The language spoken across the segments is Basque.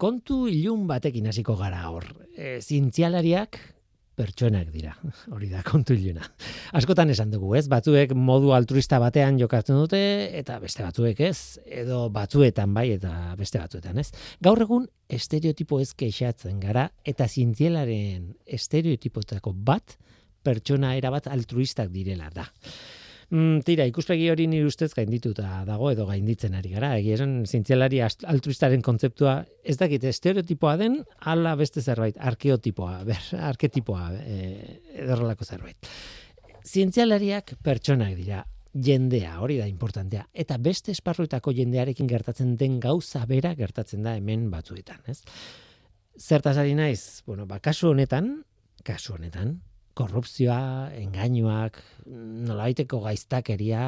kontu ilun batekin hasiko gara hor. E, zientzialariak pertsonak dira. Hori da kontu iluna. Askotan esan dugu, ez? Batzuek modu altruista batean jokatzen dute eta beste batzuek, ez? Edo batzuetan bai eta beste batzuetan, ez? Gaur egun estereotipo ez kexatzen gara eta zientzialaren estereotipotako bat pertsona erabat altruistak direla da. Mm, tira, ikuspegi hori nire ustez gaindituta dago edo gainditzen ari gara. Egi esan, zintzialari altruistaren kontzeptua ez dakit estereotipoa den, ala beste zerbait, arkeotipoa, ber, arketipoa, e, edorrelako zerbait. Zientzialariak pertsonak dira, jendea, hori da importantea. Eta beste esparruetako jendearekin gertatzen den gauza bera gertatzen da hemen batzuetan, ez? Zertaz ari naiz, bueno, ba, kasu honetan, kasu honetan, korrupzioa, engainuak, nolaiteko gaiztakeria,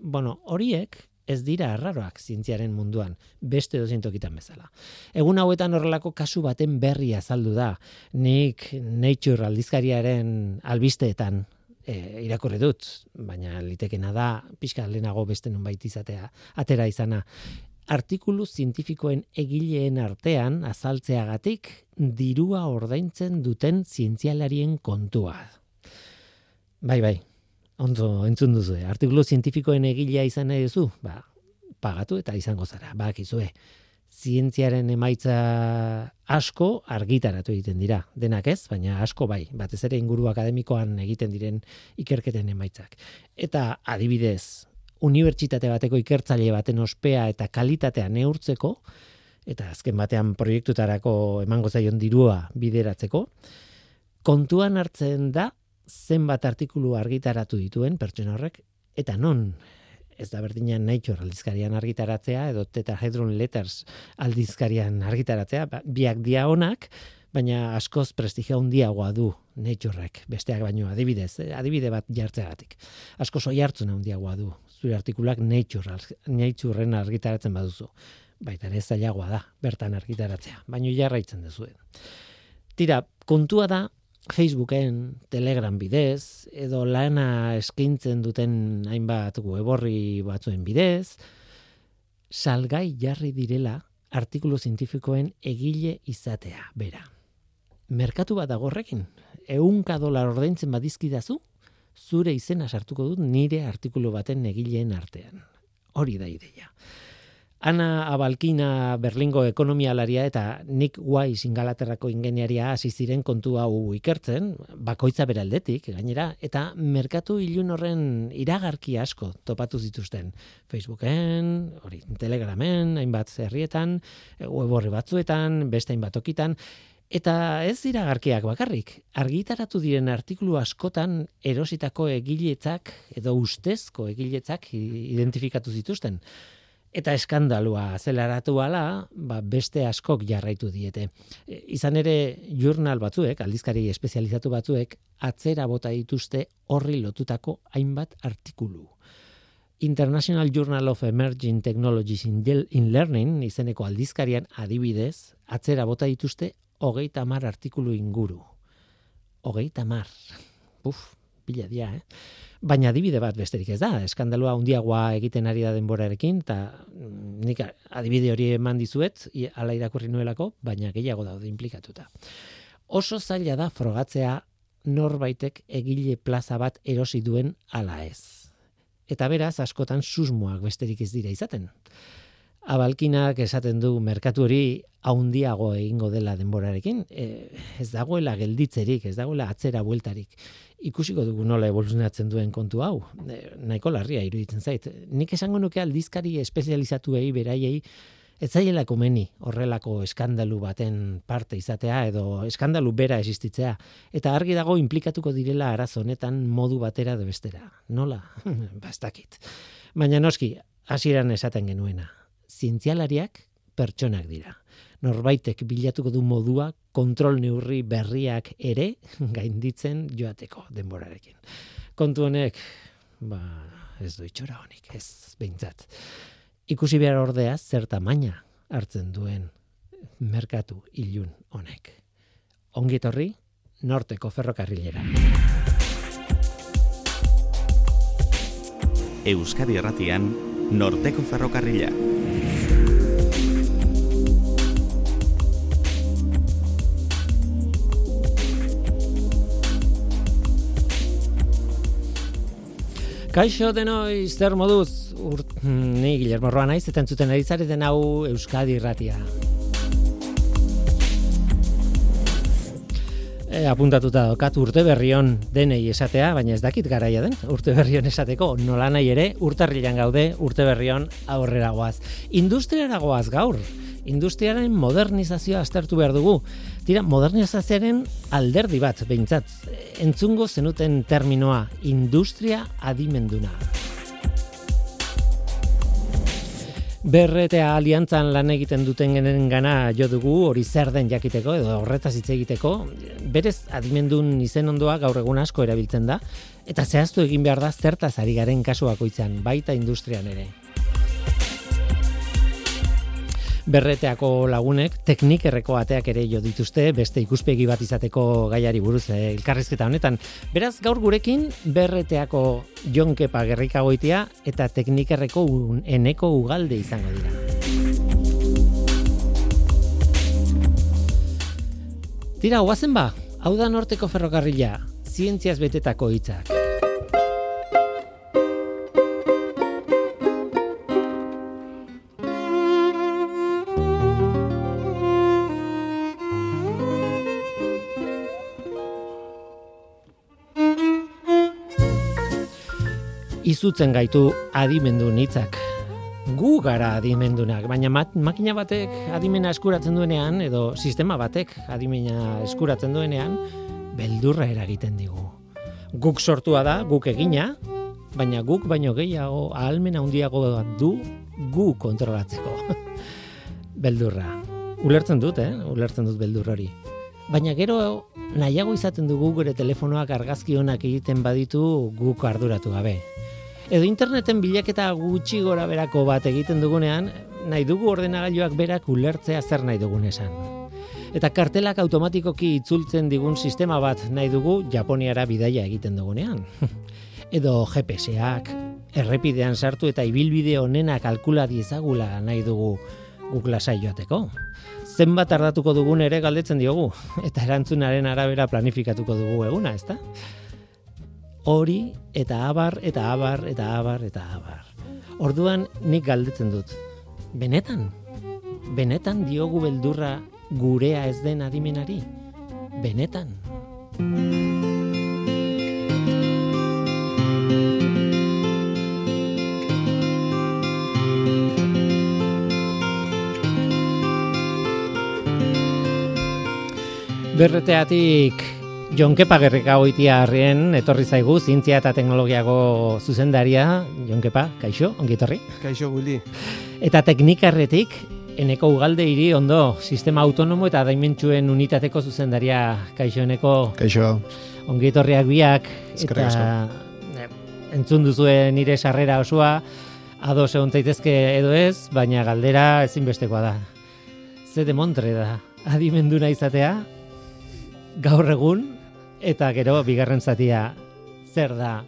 bueno, horiek ez dira arraroak zientziaren munduan, beste dozintokitan bezala. Egun hauetan horrelako kasu baten berri azaldu da, nik Nature aldizkariaren albisteetan e, irakurri dut, baina litekena da, pixka lehenago beste nunbait izatea, atera izana, artikulu zientifikoen egileen artean azaltzeagatik dirua ordaintzen duten zientzialarien kontua. Bai, bai, ondo entzun duzu, artikulu zientifikoen egilea izan nahi duzu, ba, pagatu eta izango zara, bakizue. Zientziaren emaitza asko argitaratu egiten dira, denak ez, baina asko bai, batez ere inguru akademikoan egiten diren ikerketen emaitzak. Eta adibidez, unibertsitate bateko ikertzaile baten ospea eta kalitatea neurtzeko, eta azken batean proiektutarako emango zaion dirua bideratzeko, kontuan hartzen da zenbat artikulu argitaratu dituen pertsona horrek, eta non ez da berdinean Nature aldizkarian argitaratzea, edo Teta Hedron Letters aldizkarian argitaratzea, ba, biak dia honak, baina askoz prestigio handiagoa du Naturek, besteak baino adibidez, adibide bat jartzeagatik. Asko soi hartzuna handiagoa du zure artikulak Nature, Natureen argitaratzen baduzu. Baita ere zailagoa da, bertan argitaratzea, baino jarraitzen duzu. Tira, kontua da Facebooken, Telegram bidez, edo lana eskaintzen duten hainbat weborri batzuen bidez, salgai jarri direla artikulu zientifikoen egile izatea, bera merkatu bat dagorrekin, eunka dolar ordaintzen badizkidazu, zure izena sartuko dut nire artikulu baten egileen artean. Hori da ideia. Ana Abalkina Berlingo ekonomialaria eta Nick Wise ingalaterrako ingeniaria hasi ziren kontu hau ikertzen, bakoitza beraldetik gainera eta merkatu ilun horren iragarki asko topatu zituzten Facebooken, hori Telegramen, hainbat herrietan, web batzuetan, beste hainbat tokitan Eta ez dira garkiak bakarrik, argitaratu diren artikulu askotan erositako egiletzak edo ustezko egiletzak identifikatu zituzten. Eta eskandalua zelaratu ala, ba beste askok jarraitu diete. E, izan ere, jurnal batzuek, aldizkari espezializatu batzuek, atzera bota dituzte horri lotutako hainbat artikulu. International Journal of Emerging Technologies in Learning, izeneko aldizkarian adibidez, atzera bota dituzte hogeita mar artikulu inguru. Hogeita mar. Uf, pila dia, eh? Baina adibide bat besterik ez da, eskandalua handiagoa egiten ari da denborarekin, eta mm, nik adibide hori eman dizuet, ala irakurri nuelako, baina gehiago daude implikatuta. Oso zaila da frogatzea norbaitek egile plaza bat erosi duen ala ez. Eta beraz, askotan susmoak besterik ez dira izaten. Abalkinak esaten du merkatu hori haundiago egingo dela denborarekin, e, ez dagoela gelditzerik, ez dagoela atzera bueltarik. Ikusiko dugu nola evoluzionatzen duen kontu hau, e, nahiko larria iruditzen zait. Nik esango nuke aldizkari espezializatuei beraiei ez zaiela komeni horrelako eskandalu baten parte izatea edo eskandalu bera existitzea. Eta argi dago implikatuko direla arazo honetan modu batera de bestera. Nola? Bastakit. Baina noski, hasieran esaten genuena zientzialariak pertsonak dira. Norbaitek bilatuko du modua kontrol neurri berriak ere gainditzen joateko denborarekin. Kontu honek, ba, ez du itxora honik, ez behintzat. Ikusi behar ordea zer tamaina hartzen duen merkatu ilun honek. Ongitorri, norteko ferrokarrilera. Euskadi Erratian, norteko ferrokarrila. Kaixo denoi, zer moduz, urt, ni Guillermo Roa naiz, eta entzuten den hau Euskadi irratia. E, apuntatuta dokat urte berrion denei esatea, baina ez dakit garaia den, urte berrion esateko, nola nahi ere, urtarrilan gaude, urte berrion aurrera goaz. Industriara goaz gaur, industriaren modernizazioa aztertu behar dugu. Tira, modernizazioaren alderdi bat, behintzat, entzungo zenuten terminoa, industria adimenduna. Berretea aliantzan lan egiten duten genen gana jo dugu hori zer den jakiteko edo horretaz hitz egiteko, berez adimendun izen ondoa gaur egun asko erabiltzen da, eta zehaztu egin behar da zertaz ari garen kasuakoitzan, baita industrian ere berreteako lagunek teknikerreko ateak ere jo dituzte beste ikuspegi bat izateko gaiari buruz eh, elkarrizketa honetan. Beraz gaur gurekin berreteako jonkepa gerrikagoitia eta teknikerreko eneko ugalde izango dira. Tira, guazen ba, hau da norteko ferrokarrila, zientziaz betetako hitzak. Izutzen gaitu adimendu nitzak. Gu gara adimendunak, baina makina batek adimena eskuratzen duenean, edo sistema batek adimena eskuratzen duenean, beldurra eragiten digu. Guk sortua da, guk egina, baina guk baino gehiago ahalmena handiago du gu kontrolatzeko. beldurra. Ulertzen dut, eh? Ulertzen dut beldur hori. Baina gero nahiago izaten dugu gure telefonoak argazki honak egiten baditu guk arduratu gabe. Edo interneten bilaketa gutxi gora berako bat egiten dugunean, nahi dugu ordenagailuak berak ulertzea zer nahi dugun esan. Eta kartelak automatikoki itzultzen digun sistema bat nahi dugu Japoniara bidaia egiten dugunean. Edo GPS-ak, errepidean sartu eta ibilbide onena kalkula diezagula nahi dugu guk lasai joateko. Zenbat tardatuko dugun ere galdetzen diogu, eta erantzunaren arabera planifikatuko dugu eguna, ezta? Hori eta abar eta abar eta abar eta abar. Orduan nik galdetzen dut. Benetan? Benetan diogu beldurra gurea ez den adimenari? Benetan? Berreteatik Jonkepa gerrika goitia harrien, etorri zaigu, zientzia eta teknologiago zuzendaria, Jonkepa, kaixo, ongi etorri? Kaixo, guli. Eta teknikarretik, eneko ugalde hiri ondo, sistema autonomo eta daimentsuen unitateko zuzendaria, kaixo, eneko? Kaixo. Ongi etorriak biak, eta eh, entzun duzue nire sarrera osoa, ado egon zaitezke edo ez, baina galdera ezinbestekoa da. Ze demontre da, adimenduna izatea, gaur egun, Eta gero, bigarren zatia, zer da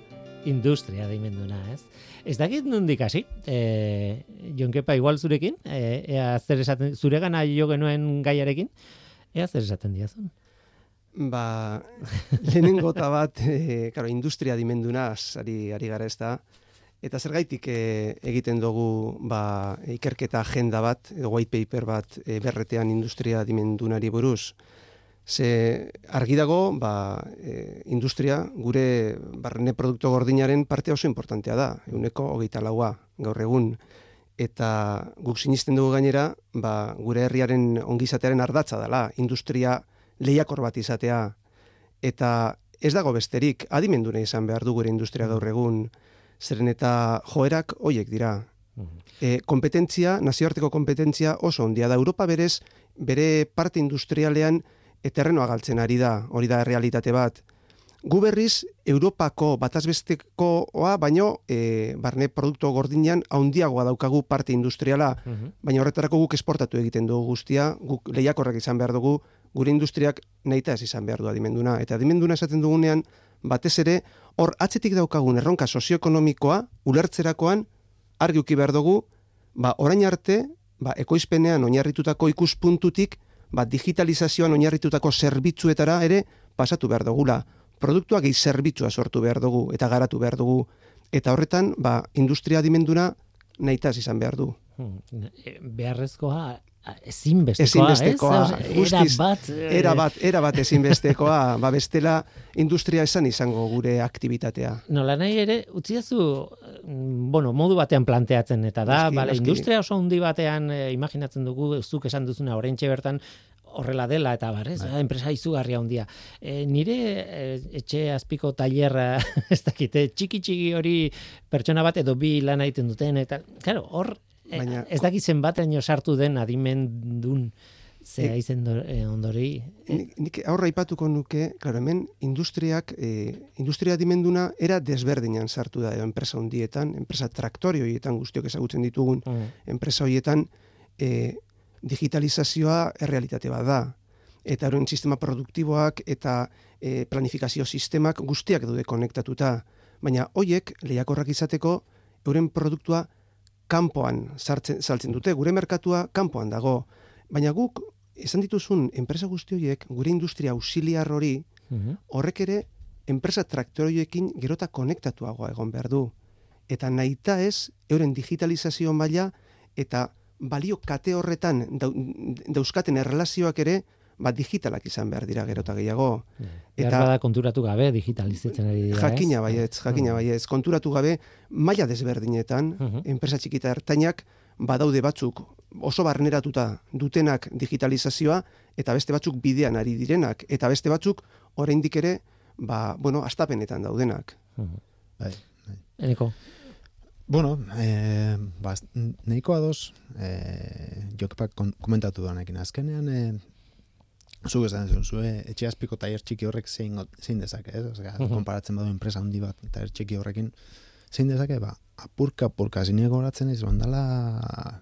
industria daimenduna, ez? Ez dakit nondik hasi, e, jonkepa igual zurekin, e, ea zer esaten, zure gana jo genuen gaiarekin, ea zer esaten diazun? Ba, lehenengo eta bat, e, karo, industria dimenduna, ari, ari gara ez da, eta zer gaitik e, egiten dugu ba, ikerketa agenda bat, edo white paper bat, e, berretean industria dimendunari buruz, Ze argi dago, ba, e, industria, gure barrene produktu gordinaren parte oso importantea da, euneko hogeita laua gaur egun. Eta guk sinisten dugu gainera, ba, gure herriaren ongizatearen ardatza dela, industria lehiakor bat izatea. Eta ez dago besterik, adimendune izan behar du gure industria gaur egun, zeren eta joerak hoiek dira. E, kompetentzia, nazioarteko kompetentzia oso ondia da. Europa berez, bere parte industrialean, eterrenoa galtzen ari da, hori da realitate bat. Gu berriz, Europako batazbestekoa, baino, e, barne produktu gordinean, haundiagoa daukagu parte industriala, mhm. baina horretarako guk esportatu egiten dugu guztia, guk lehiakorrak izan behar dugu, gure industriak nahita ez izan behar du adimenduna. Eta adimenduna esaten dugunean, batez ere, hor atzetik daukagun erronka sozioekonomikoa, ulertzerakoan, argi uki behar dugu, ba, orain arte, ba, ekoizpenean oinarritutako ikuspuntutik, ba, digitalizazioan oinarritutako zerbitzuetara ere pasatu behar dugula. Produktuak gehi zerbitzua sortu behar dugu eta garatu behar dugu. Eta horretan, ba, industria dimenduna nahitaz izan behar du. Hmm. E, beharrezkoa ezinbestekoa, ezinbestekoa ez? guztiz, era bat, eh, era bat, era bat ezinbestekoa, ba bestela industria esan izango gure aktivitatea. Nola nahi ere, utziazu, mm, bueno, modu batean planteatzen, eta da, Noski, bale, noski. industria oso handi batean e, imaginatzen dugu, zuk esan duzuna, orentxe bertan, horrela dela eta bar, ez? Ba, enpresa izugarria handia. E, nire e, etxe azpiko tailerra, ez dakite, txiki txiki hori pertsona bat edo bi lan egiten duten eta claro, hor Baina- ez dakit zenbateraino sartu den adimendun zea E- izen do, e, ondori. E, Nik, nik aurra aipatuko nuke, claro, hemen industriak, e, industria dimenduna era desberdinan sartu da, enpresa hundietan, enpresa traktori horietan guztiok ezagutzen ditugun, mm, enpresa horietan e, digitalizazioa errealitate bat da. Eta horren sistema produktiboak eta e, planifikazio sistemak guztiak daude konektatuta. Baina hoiek lehiakorrak izateko euren produktua kanpoan sartzen, saltzen dute, gure merkatua kanpoan dago. Baina guk, esan dituzun enpresa guzti horiek, gure industria ausiliar hori, mhm. horrek ere enpresa traktorioekin gerota konektatuagoa egon behar du. Eta nahita ez, euren digitalizazio maila eta balio kate horretan dau, dauzkaten erlazioak ere, ba digitalak izan behar dira gerota gehiago. Eta Eta- bada konturatu gabe digitalizatzen ari dira, Jakina ez? baietz, jakina Mm. baietz. Konturatu gabe, maila desberdinetan, Mhm. enpresa txikita ertainak, badaude batzuk oso barneratuta dutenak digitalizazioa, eta beste batzuk bidean ari direnak, eta beste batzuk oraindik ere, ba, bueno, astapenetan daudenak. Mhm. Bai, bai. Eneko. Bueno, eh, ba, nahiko ados, eh, jokepak kon- komentatu duanekin. Azkenean, eh, zuk esan zuen, zue etxe azpiko taier txiki horrek zein, zein dezake, ez? Osea, Mhm. konparatzen badu enpresa handi bat taier txiki horrekin, zein dezake, ba, apurka, apurka, zinek horatzen ez, bandala,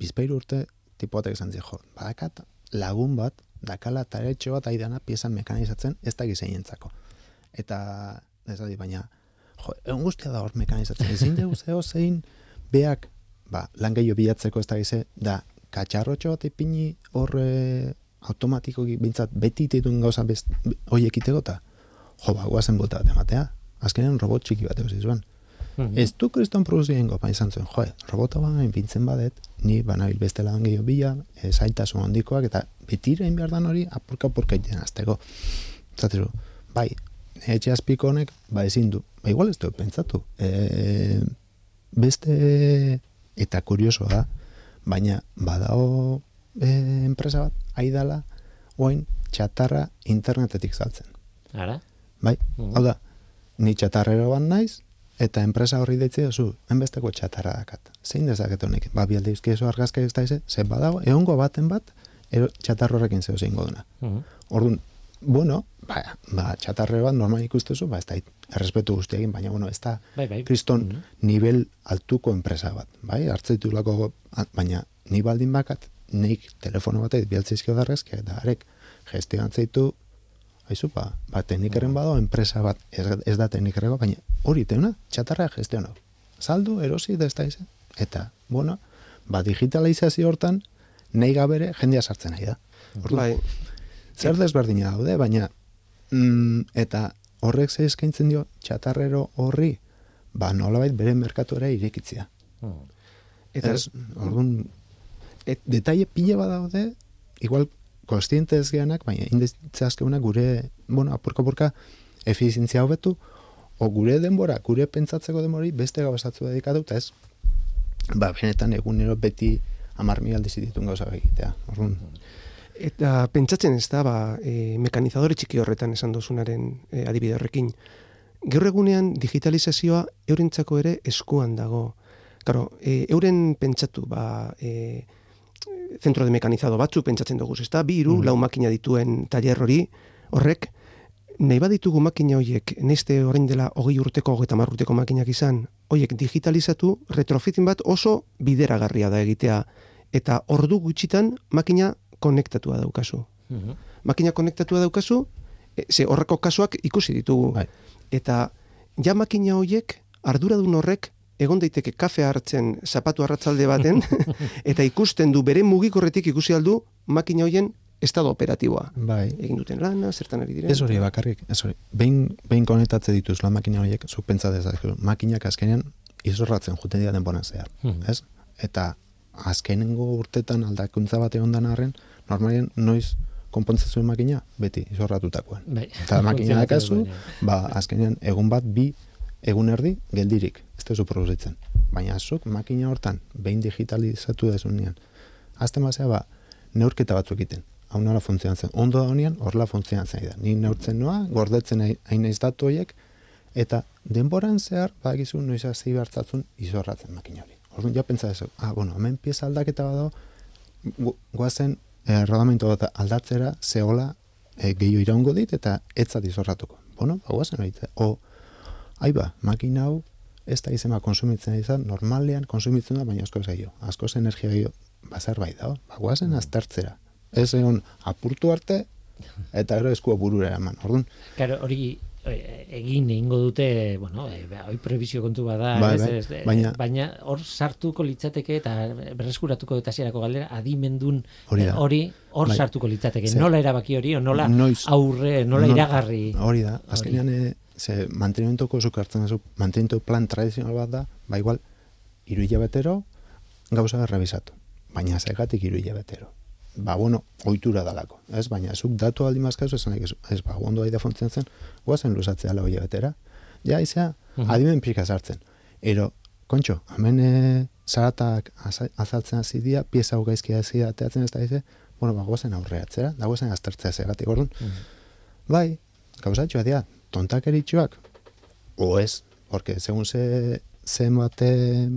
bizpeiru urte, tipo batek esan jo, badakat lagun bat, dakala taretxo bat aidana piezan mekanizatzen, ez da gizeinentzako. Eta, ez da, baina, jo, egun guztia da hor mekanizatzen. Ezin dugu zeo zein beak, ba, lan gehiago bilatzeko ez da gize, da, katxarrotxo bat ipini hor e, automatikoki bintzat beti dituen gauza best, hoiek iteko eta, jo, ba, guazen bota bat ematea. Azkenean robot txiki bat egosi zuen. Mhm. Ez du kriston produzien gopa izan zuen, jo, robota baina pintzen badet, ni banabil beste lan gehiago bila, e, zailtasun handikoak, eta betira behar dan hori apurka apurka iten azteko. Zatezu, bai, etxe azpiko honek, ba ezin du. Ba, igual ez du pentsatu. E, beste, eta kurioso da, baina badao e, enpresa bat, aidala, oain txatarra internetetik saltzen. Ara? Bai, Mhm. hau da, ni txatarrero bat naiz, eta enpresa horri deitzi zu, enbesteko txatarra dakat. Zein dezaket honek? Ba, bialde izkiezu argazka ez da ize, ze badago, egongo baten bat, ero txatarro horrekin zeu zeingo duna. Mhm. Orduan, bueno, ba, ba txatarrero bat normal ikustezu, ba, ez da, errespetu guztiekin, baina, bueno, ez da, Bai, bai. kriston Mhm. nivel altuko enpresa bat, bai? Hartzeitu lako, baina ni baldin bakat, nik telefono batek bialtzizkio darrezke, eta arek gestion zeitu, haizu, ba, ba teknikeren bado, enpresa bat, ez, ez da teknikerreko, baina hori teuna, txatarra gestiono. Saldu, erosi, da ez da izan. Eta, bueno, ba, digitalizazio hortan, nahi gabere, jendea sartzen nahi da. Orduan, Bai, zer desberdina daude, baina mm, eta horrek ze eskaintzen dio txatarrero horri, ba nolabait bere merkatuera irekitzea. Mhm. eta Ez, orduan, Et- detaile pila badaude, igual kostiente ez geanak, baina inditzazkeunak gure, bueno, apurka apurka efizientzia hobetu, o gure denbora, gure pentsatzeko denbori beste gauzatzu dedikatu, eta ez, ba, benetan egunero beti amar mil aldiz ditun gauza egitea. Orduan, Eta pentsatzen ez da, ba, e, mekanizadore txiki horretan esan dozunaren e, adibide horrekin. Gaur egunean digitalizazioa eurentzako ere eskuan dago. Claro, e, euren pentsatu, ba, e, zentro de mekanizado batzu pentsatzen dugu, ez da, bi, hiru, Mhm. lau makina dituen taller hori, horrek, nahi baditugu makina horiek, neste orain dela hogei urteko, hogeita urteko makinak izan, horiek digitalizatu, retrofitting bat oso bideragarria da egitea. Eta ordu gutxitan makina konektatua daukazu. Mhm. Makina konektatua daukazu, e, ze horreko kasuak ikusi ditugu. Bai. Eta ja makina horiek, arduradun horrek, egon daiteke kafe hartzen zapatu arratzalde baten, eta ikusten du bere mugikorretik ikusi aldu makina hoien estado operatiboa. Bai, Egin duten lana, zertan ari diren. Ez hori bakarrik, ez hori. Behin, behin konektatze dituz la makina horiek, zuk pentsa dezakezu, makinak azkenean izorratzen juten dira denboran zehar, Mhm. ez? Eta azkenengo urtetan aldakuntza bate ondan arren, normalen noiz konpontzen zuen makina, beti izorratutakoan. Bai. Eta makina dakazu, ba, azkenean egun bat, bi, egun erdi, geldirik, ez tezu produzitzen. Baina zuk makina hortan, behin digitalizatu dezunean, azten bazea, ba, neurketa batzuk egiten. Hau nola funtzionatzen. Ondo da honean, horrela funtzionatzen da. Ni neurtzen noa, gordetzen hain naiz datu horiek, eta denboran zehar, badakizu noiz hasi hartzatzun izorratzen makina hori. Orduan, ja pentsa dezu, ah, bueno, hemen pieza aldaketa badago, goazen eh, rodamento bat aldatzera, zehola, eh, gehiago iraungo dit, eta etzat izorratuko. Bueno, ba, goazen hori. O, ai ba, makina hau, ez da izema konsumitzen izan, normalean konsumitzen da, baina asko gehiago. Asko energia gehiago, ba, zerbait da, ba, goazen aztertzera. Ez egon apurtu arte, eta gero eskua burura eman. Orduan, Claro, hori eh, egin egingo dute, bueno, eh, hori prebizio kontu bada, Bai, ez, bai, ez, eh, baina- baina hor sartuko litzateke eta berreskuratuko eta hasierako galdera adimendun Hori eh, hori hor Bai. sartuko litzateke. Ze- Nola erabaki hori o nola Noiz- aurre, nola No- iragarri. Hori da, azkenean e, ze mantenimentuko zuk hartzen duzu, mantenimentu plan tradizional bat da, ba igual, iru hilabetero gauza errebisatu. Baina zegatik iru hilabetero. Ba, bueno, ohitura dalako, ez? Baina zuk datu aldi mazkazu esan nahi, ez, ez ba, ondo aida funtzionatzen, guazen luzatzea lau hilabetera. Ja, izea, Mhm. adimen pika sartzen. Ero, kontxo, hemen e, zaratak aza- azaltzen hasi dira, pieza hau gaizki hasi ateatzen ez da dize, bueno, ba, guazen aurreatzera, da guazen aztertzea zegatik, orduan, Bai, gauzatxoa dira, tontakeritxoak, o ez, porque segun ze, ze bate,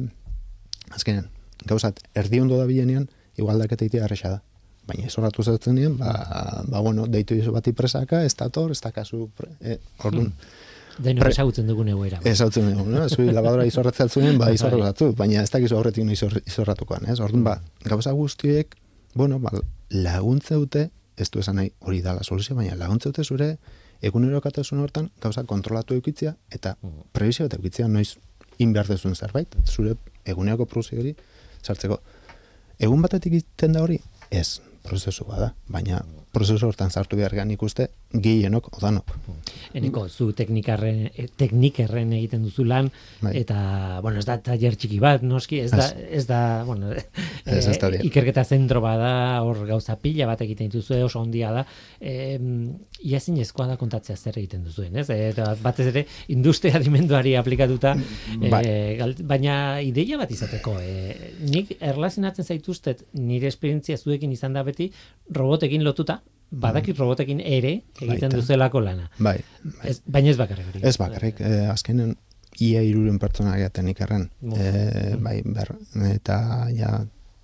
azkenean, gauzat, erdi ondo da bilenean, igual daketa itea erresa da. Baina ez horratu zertzen nien, ba, ba, bueno, deitu izo bati presaka, ez dator, ez dakazu, eh, orduan, Denok Pre- ezagutzen dugun egoera. ez hau dugu, no? Zui labadora izorratzea altzuen, ba, izorratzu, baina ez dakizu horretik no izor, izorratukoan, ez? Orduan, ba, gauza guztiek, bueno, ba, laguntze dute, ez du esan nahi hori dala soluzio, baina laguntze dute zure egunerokatasun hortan gauza kontrolatu eukitzia eta prebizio bat eukitzia noiz inberdezun zerbait, zure eguneroko produzio hori sartzeko. Egun batetik egiten da hori? Ez, prozesu bada, baina prozesu hortan sartu behar ikuste gehienok odanok. Eneko, zu teknikarren, eh, teknikerren egiten duzu lan, Bai. eta, bueno, ez da taller txiki bat, noski, ez da, ez da, bueno, Ez, eh, dia. ikerketa zentro bada, hor gauza pila bat egiten dituzue, oso ondia da, e, iazin ezkoa da kontatzea zer egiten duzuen, ez? Eta batez ere, industria dimenduari aplikatuta, Bai. e, baina ideia bat izateko, e, nik erlazionatzen zaituztet, nire esperientzia zuekin izan da beti, robotekin lotuta, badakit robotekin ere egiten Baita. duzelako lana. Bai, bai. Ez, baina ez bakarrik hori. Ez bakarrik, eh, azkenen ia iruren pertsona gehiaten ikerren. Mo. Eh, bai, ber, eta ja,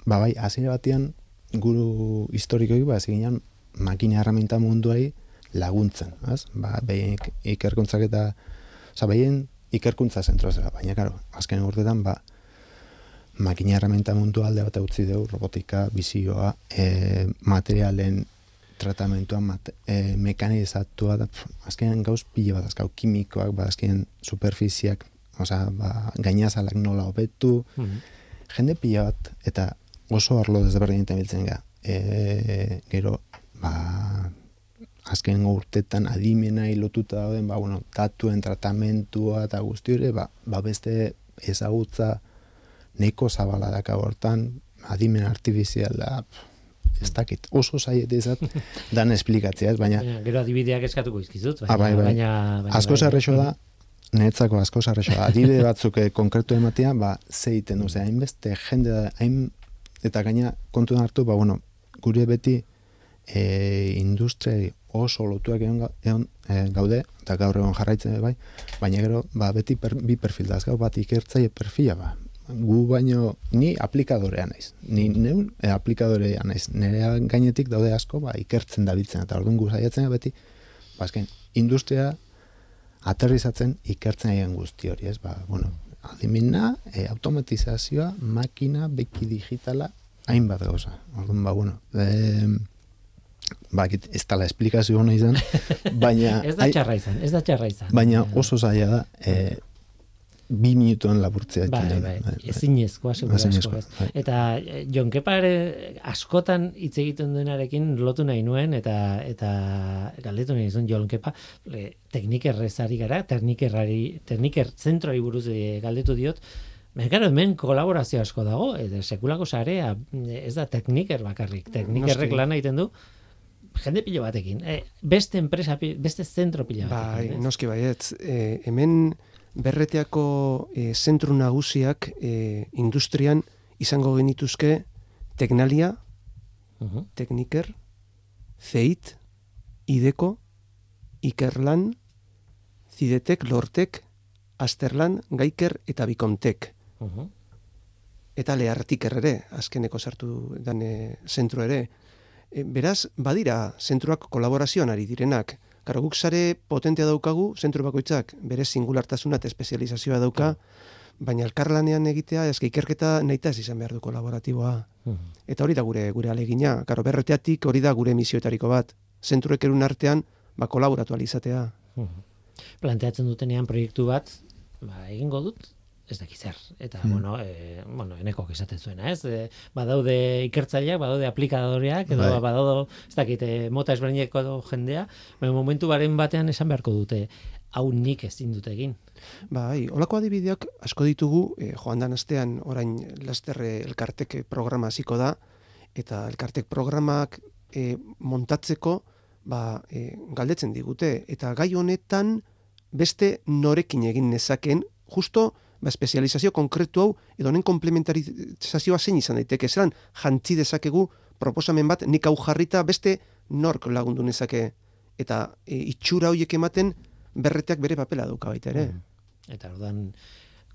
ba bai, hasiera batean guru historikoi ba ginen makina herramienta munduari laguntzen, ez? Ba, behin ikerkuntzak eta osea, behin ikerkuntza zentro zela, baina claro, azken urtetan ba makina herramienta mundu alde bat utzi dugu, robotika, bizioa, e, materialen tratamentua, mate, e, mekanizatua, da, pf, azkenean gauz pila bat azkau, kimikoak, ba, azkenean superfiziak, osea, ba, gainazalak nola hobetu, Mhm. jende pila bat, eta oso arlo desberdinetan biltzen ga. E, gero, ba, azkenengo urtetan adimena lotuta dauden, ba, bueno, datuen tratamentua eta guzti hori, ba, ba beste ezagutza neko zabala daka hortan, adimen artifiziala, pff, ez dakit, oso zaiet izat, dan esplikatzea, ez, baina Baina, gero adibideak eskatuko izkizut, baina, Ah, bai, bai. baina, baina asko zerrexo da, niretzako asko zerrexo da. Adibide batzuk eh, konkretu ematea, ba, zeiten, osea, hainbeste jende da, hain, eta gaina kontuan hartu, ba, bueno, gure beti e, industriari oso lotuak egon, egon e, gaude, eta gaur egon jarraitzen bai, baina gero, ba, beti per, bi perfil da, gau bat ikertzaile perfila, ba, gu baino, ni aplikadorea naiz, ni neun e, aplikadorea naiz, nire gainetik daude asko, ba, ikertzen dabiltzen, eta orduan gu saiatzen beti, ba, azken, industria aterrizatzen ikertzen egin guzti hori, ez? Ba, bueno, adimina, e, automatizazioa, makina, beki digitala, hainbat gauza. Orduan, ba, bueno, e, ba, ekit, ez tala esplikazio hona izan, baina... Ez da txarra izan, ez da txarra izan. Baina oso zaila da, e, bi minutuan laburtzea. Bai, bai, duen. ezinezkoa, segurazko Ezinezkoa, ez. bai. Eta eh, Jon Kepare askotan hitz egiten duenarekin lotu nahi nuen, eta eta galdetu nahi zuen Jon Kepa, e, ari gara, teknikerrari, tekniker zentroari buruz eh, galdetu diot, claro, hemen kolaborazio asko dago, eta sekulako sarea, ez da tekniker bakarrik, teknikerrek lan egiten du, jende pilo batekin, e, beste enpresa, beste zentro pilo Bai, batekin. ez? noski baietz. E, hemen berreteako e, zentru nagusiak e, industrian izango genituzke Teknalia, Mhm. Tekniker, Zeit, Ideko, Ikerlan, Zidetek, Lortek, Asterlan, Gaiker eta Bikontek. Mhm. eta lehartik ere, azkeneko sartu dan e, zentro ere. E, beraz, badira, zentruak kolaborazioan ari direnak. Karo, guk sare potentea daukagu, zentru bakoitzak, bere singulartasuna eta espezializazioa dauka, baina elkarlanean egitea, ez ikerketa nahita ez izan behar du kolaboratiboa. Mhm. Eta hori da gure gure alegina. Karo, berreteatik hori da gure misioetariko bat. Zentruek erun artean, ba, kolaboratu alizatea. Mhm. Planteatzen dutenean proiektu bat, ba, egingo dut, ez dakit zer. Eta, Hmm. bueno, e, bueno, eneko esaten zuena, ez? E, badaude ikertzaileak, badaude aplikadoreak, edo Bai. badaude, ez dakit, e, mota ezberdineko edo jendea, baina momentu baren batean esan beharko dute, hau nik ezin dut egin. Bai, olako adibideak asko ditugu, eh, joan dan astean orain lasterre elkartek programa hasiko da, eta elkartek programak eh, montatzeko ba, eh, galdetzen digute. Eta gai honetan beste norekin egin nezaken, justo ba, espezializazio konkretu hau, edo honen komplementarizazioa zein izan daiteke. Zeran, jantzi dezakegu proposamen bat, nik hau jarrita beste nork lagundu nezake. Eta e, itxura horiek ematen berreteak bere papela dauka baita ere. Mhm. Eta ordan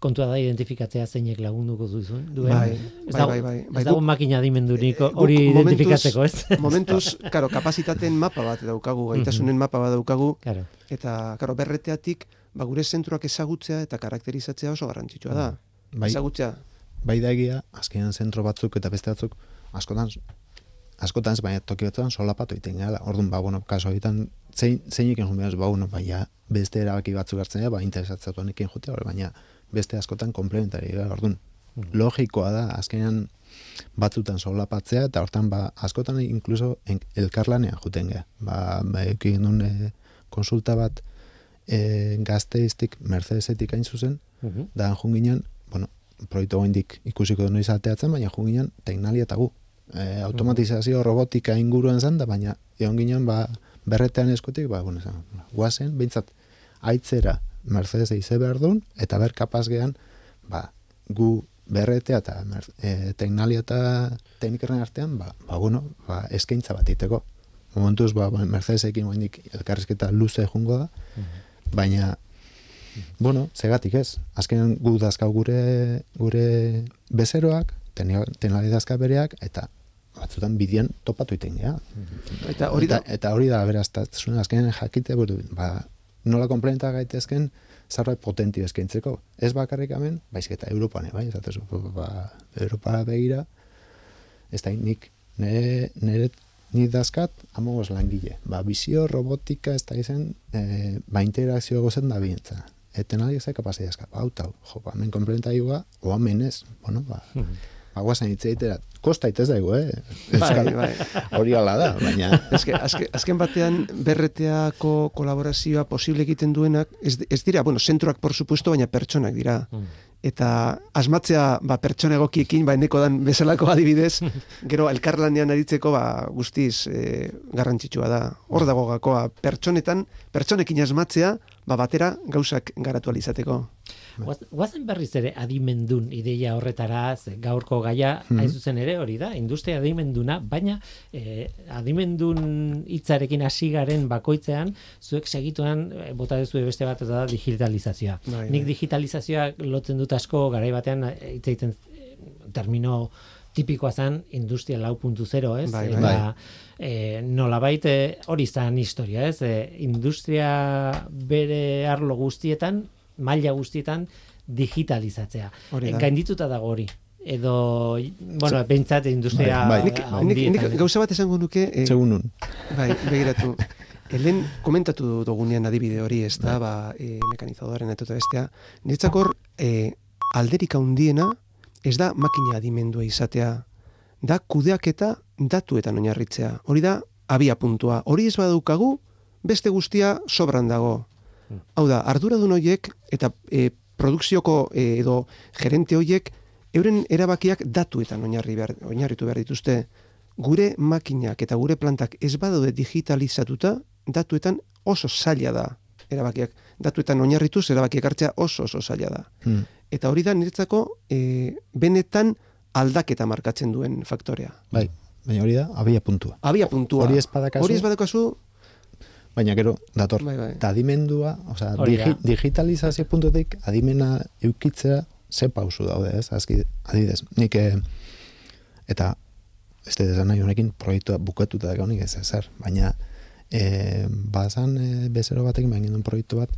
kontua da identifikatzea zeinek lagunduko duzun, duen. Bai, ez bai, dago, bai, bai. ez Bai, dago guk- makina adimendurik Eh, guk hori identifikatzeko, ez? Momentuz, karo, kapazitateen mapa bat daukagu, gaitasunen mapa bat daukagu, Claro. eta, karo, berreteatik, ba, gure zentruak ezagutzea eta karakterizatzea oso garrantzitsua da. Bai, Ezagutzea, bai da egia, azkenean zentro batzuk eta beste batzuk, askotan, askotan ez baina toki batzuan solapatu egiten gala. Orduan, ba, bueno, kaso egiten, zein, zeinik enjun behaz, ba, bueno, baina beste erabaki batzuk hartzen dira, ba, interesatzatu honekin jutea, baina beste askotan komplementari gara, orduan. Logikoa da, azkenean batzutan solapatzea, eta hortan, ba, askotan inkluso en, elkarlanean juten gara. Ba, ba, egin duen e, konsulta bat, e, gazteiztik, Mercedesetik hain zuzen, Mhm. da jun ginen, bueno, proiektu goindik ikusiko noiz ateatzen, baina jun ginen teknalia eta gu. E, automatizazio robotika inguruan zen, da baina egon ginen, ba, berretean eskutik, ba, bueno, zan, guazen, behintzat, aitzera Mercedes eize behar duen, eta ber kapaz gehan, ba, gu berretea eta e, teknalia eta teknikerren artean, ba, ba, bueno, ba, eskaintza bat iteko. Momentuz, ba, ba, Mercedesekin goindik elkarrizketa luze jungo da, baina Bueno, segatik ez. Azkenean gu dazkau gure gure bezeroak, tenali dazka bereak, eta batzutan bidian topatu iten gea. eta hori da, Eta, eta hori da beraztatzen azkenean jakite buru, ba, nola komplementa gaitezken zerbait potenti eskaintzeko. Ez bakarrik hemen, baizik eta Europan, eh, bai, esatezu, ba, Europa begira, ez da nik, nire, nire ni dazkat, amogoz langile. Ba, bizio, robotika, ez da izan, e, ba, integrazio gozen da bientza. Eten aldi ezak kapazia dazka, ba, hau tau, jo, ba, hemen komplementa o hemen ez, bueno, ba, ba, guazen hitz egitera, kosta itez daigu, eh? bai, Euskal- bai. Hori ala da, baina... Eske, azken, azken batean berreteako kolaborazioa posible egiten duenak, ez, ez dira, bueno, zentroak por supuesto, baina pertsonak dira. Eta asmatzea ba, pertsona egokiekin, ba, eneko dan bezalako adibidez, gero elkarlanean aritzeko ba, guztiz e, garrantzitsua da. Hor dago gakoa, pertsonetan, pertsonekin asmatzea, ba, batera gauzak garatu alizateko. Guaz- Guazen berriz ere adimendun ideia horretara, ze gaurko gaia, hain zuzen ere hori da, industria adimenduna, baina eh, adimendun hitzarekin hasi garen bakoitzean, zuek segituan eh, bota dezue beste bat eta da digitalizazioa. Bai, Nik bai. digitalizazioa lotzen dut asko garai batean eh, hitz egiten eh, termino tipikoa zen industria lau puntu zero, ez? Bai, Eta, bai. eh, nolabait eh, hori zan historia, ez? Eh, industria bere arlo guztietan, maila guztietan digitalizatzea. Hori da. Eh, gaindituta dago hori. Edo, bueno, behintzat industria Bai, bai. Nik, nik, nik gauza bat esango nuke, e, Segun nun. bai, begiratu. helen komentatu dugunean adibide hori, ez da, ba, e, mekanizadoren eta bestea, niretzakor e, alderik handiena ez da makina adimendua izatea, da kudeaketa datuetan oinarritzea. Hori da, abia puntua. Hori ez badukagu, beste guztia sobran dago. Hau da, arduradun hoiek eta e, produkzioko e, edo gerente hoiek euren erabakiak datuetan oinarri behar, oinarritu behar dituzte. Gure makinak eta gure plantak ez badaude digitalizatuta, datuetan oso zaila da erabakiak. Datuetan oinarrituz erabakiak hartzea oso oso zaila da. Hmm. Eta hori da niretzako e, benetan aldaketa markatzen duen faktorea. Bai, baina hori da, abia puntua. Abia puntua. Hori ez badakazu, Hori ez badakazu, baina gero, dator, bai, bai. eta adimendua, osea, da. digi, digitalizazio puntutik adimena eukitzea ze pausu daude, ez? Azki, adibidez, nik eh, eta ez dut esan nahi honekin proiektua bukatuta da honik ez ezer, baina e, bazan e, bezero batekin bain genuen proiektu bat,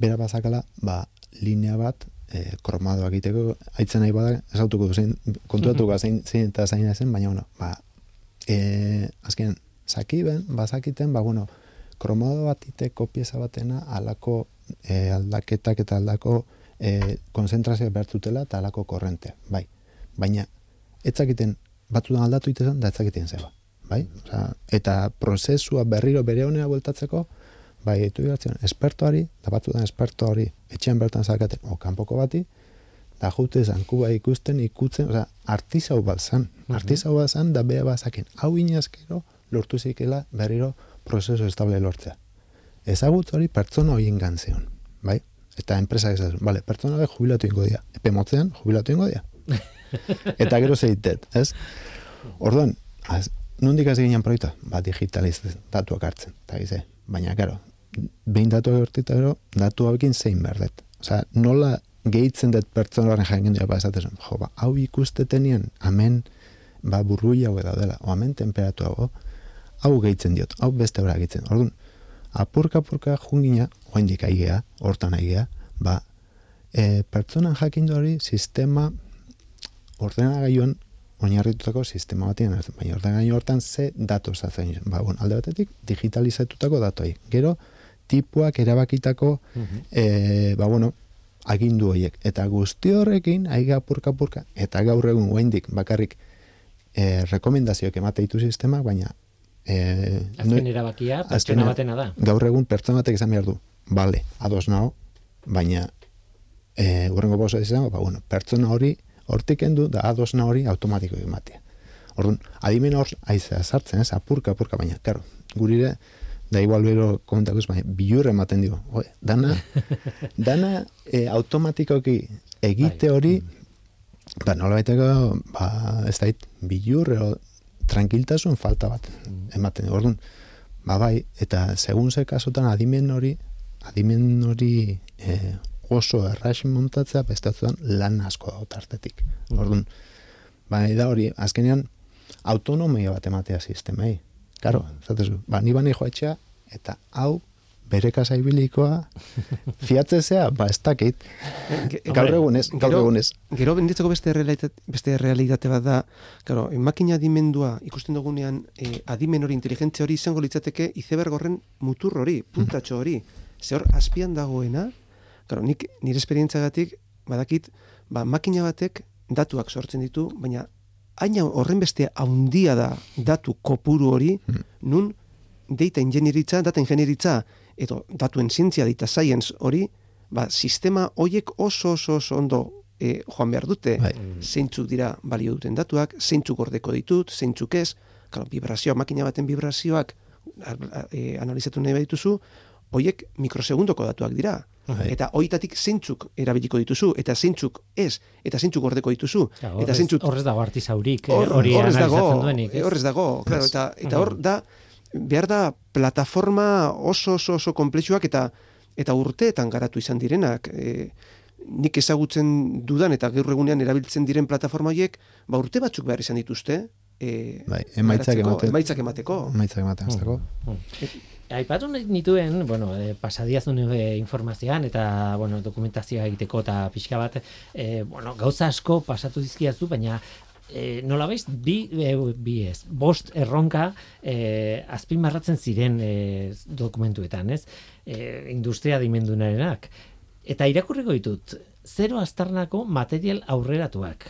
bera bazakala, ba, linea bat, e, kromadoak egiteko, aitzen nahi bada, esautuko zein, kontuatuko zein, zein eta zein zen, baina, bueno, ba, e, azken, zakiben, bazakiten, ba, bueno, kromado bat iteko pieza batena alako e, aldaketak eta aldako e, konzentrazioa behartzutela eta alako korrente, bai. Baina, etzakiten batzutan aldatu itezen, da etzakiten zeba, bai? Osea, eta prozesua berriro bere honera bueltatzeko, bai, etu iratzen, espertoari, da batzutan esperto hori etxean bertan zakaten, o kanpoko bati, da jute zankuba ikusten, ikutzen, osea, artizau bat zan, artizau bat zan, da beha bazaken, hau inazkero, lortu zikela berriro prozesu estable lortzea. Ezagutz hori pertsona horien gantzeon, bai? Eta enpresa ezazu, bale, pertsona hori jubilatu ingo dia. Epe motzean, jubilatu ingo dia. Eta gero zeitet, ez? Orduan, az, nondik hasi ginen proiektua? Ba, digitaliz datuak hartzen, eta gize. Baina, karo, behin datuak hortita gero, datu hauekin zein behar dut. Osea, nola gehitzen dut pertsonaren jakin dira, ba, esatezen, jo, ba, hau ikustetenien, hemen, ba, burrui hau dela, o hemen temperatu hau, hau gehitzen diot, hau beste bera gehitzen. Orduan, apurka-apurka jungina, oindik aigea, hortan aigea, ba, e, pertsonan jakindu hori sistema ordenagailuan oinarritutako sistema batean hartzen, baina ordenagailu hortan ze datu zatzen. Ba, bon, alde batetik digitalizatutako datoi. Gero tipuak erabakitako e, ba, bueno, agindu horiek. Eta guzti horrekin, aiga apurka apurka, eta gaur egun oindik bakarrik e, rekomendazioak emate ditu sistema, baina e, Azken erabakia, pertsona batena da. gaur egun pertsona batek izan behar du. Bale, ados nao, baina e, urrengo bosa izango, ba, bueno, pertsona hori hortik endu, da ados na hori automatiko ematea. Orduan, adimen hor aizea sartzen, ez, apurka, apurka, baina, karo, gurire, da igual bero komentako ez, baina, bilurre ematen dio. Oe, dana, dana e, automatikoki egite Bai. hori, ba, nola baiteko, ba, ez dait, bilurre, o, tranquiltasun falta bat ematen. Orduan, ba bai, eta segun ze kasutan adimen hori, adimen hori e, oso erraix montatzea, bestatzuan lan asko dago tartetik. Orduan, bai da hori, azkenean, autonomia bat ematea sistemei. Karo, zatezu, ba, ni bani joatxea, eta hau, bere kasa ibilikoa, fiatzezea, ba, ez dakit. Gaur egunez, gaur egunez. Gero benditzeko beste realitate, beste realitate bat da, claro, makina adimendua ikusten dugunean e, adimen hori, inteligentzia hori izango litzateke izebergorren mutur hori, puntatxo hori. Ze hor azpian dagoena, claro, nik nire esperientzagatik badakit, ba, makina batek datuak sortzen ditu, baina haina horren beste haundia da datu kopuru hori, nun data ingenieritza, data ingenieritza, edo datuen zientzia, data science hori, ba, sistema hoiek oso oso oso ondo e, joan behar dute, Bai. zeintzuk dira balio duten datuak, zeintzuk gordeko ditut, zeintzuk ez, claro, vibrazioa, makina baten vibrazioak e, analizatu nahi badituzu, hoiek mikrosegundoko datuak dira. Bai. Eta hoitatik zeintzuk erabiliko dituzu, eta zeintzuk ez, eta zeintzuk gordeko dituzu. Ja, eta horrez, zeintzuk horrez dago artizaurik, eh, Hor- hori dago, analizatzen duenik. eh, ez? horrez dago, claro, eta, eta hor da, behar da plataforma oso oso oso komplexuak eta eta urteetan garatu izan direnak. E, nik ezagutzen dudan eta gaur egunean erabiltzen diren plataforma horiek, ba urte batzuk behar izan dituzte, e, Bai, emaitzak ematen. emaitzak emateko. Emaitzak ematen hasteko. Aipatu nahi nituen, bueno, e, pasadiazun e, informazioan eta, bueno, dokumentazioa egiteko eta pixka bat, e, bueno, gauza asko pasatu dizkiazu, baina e, nola baiz, bi, e, bi ez, bost erronka e, azpimarratzen ziren e, dokumentuetan, ez? E, industria dimendunarenak. Eta irakurriko ditut, zero astarnako material aurreratuak.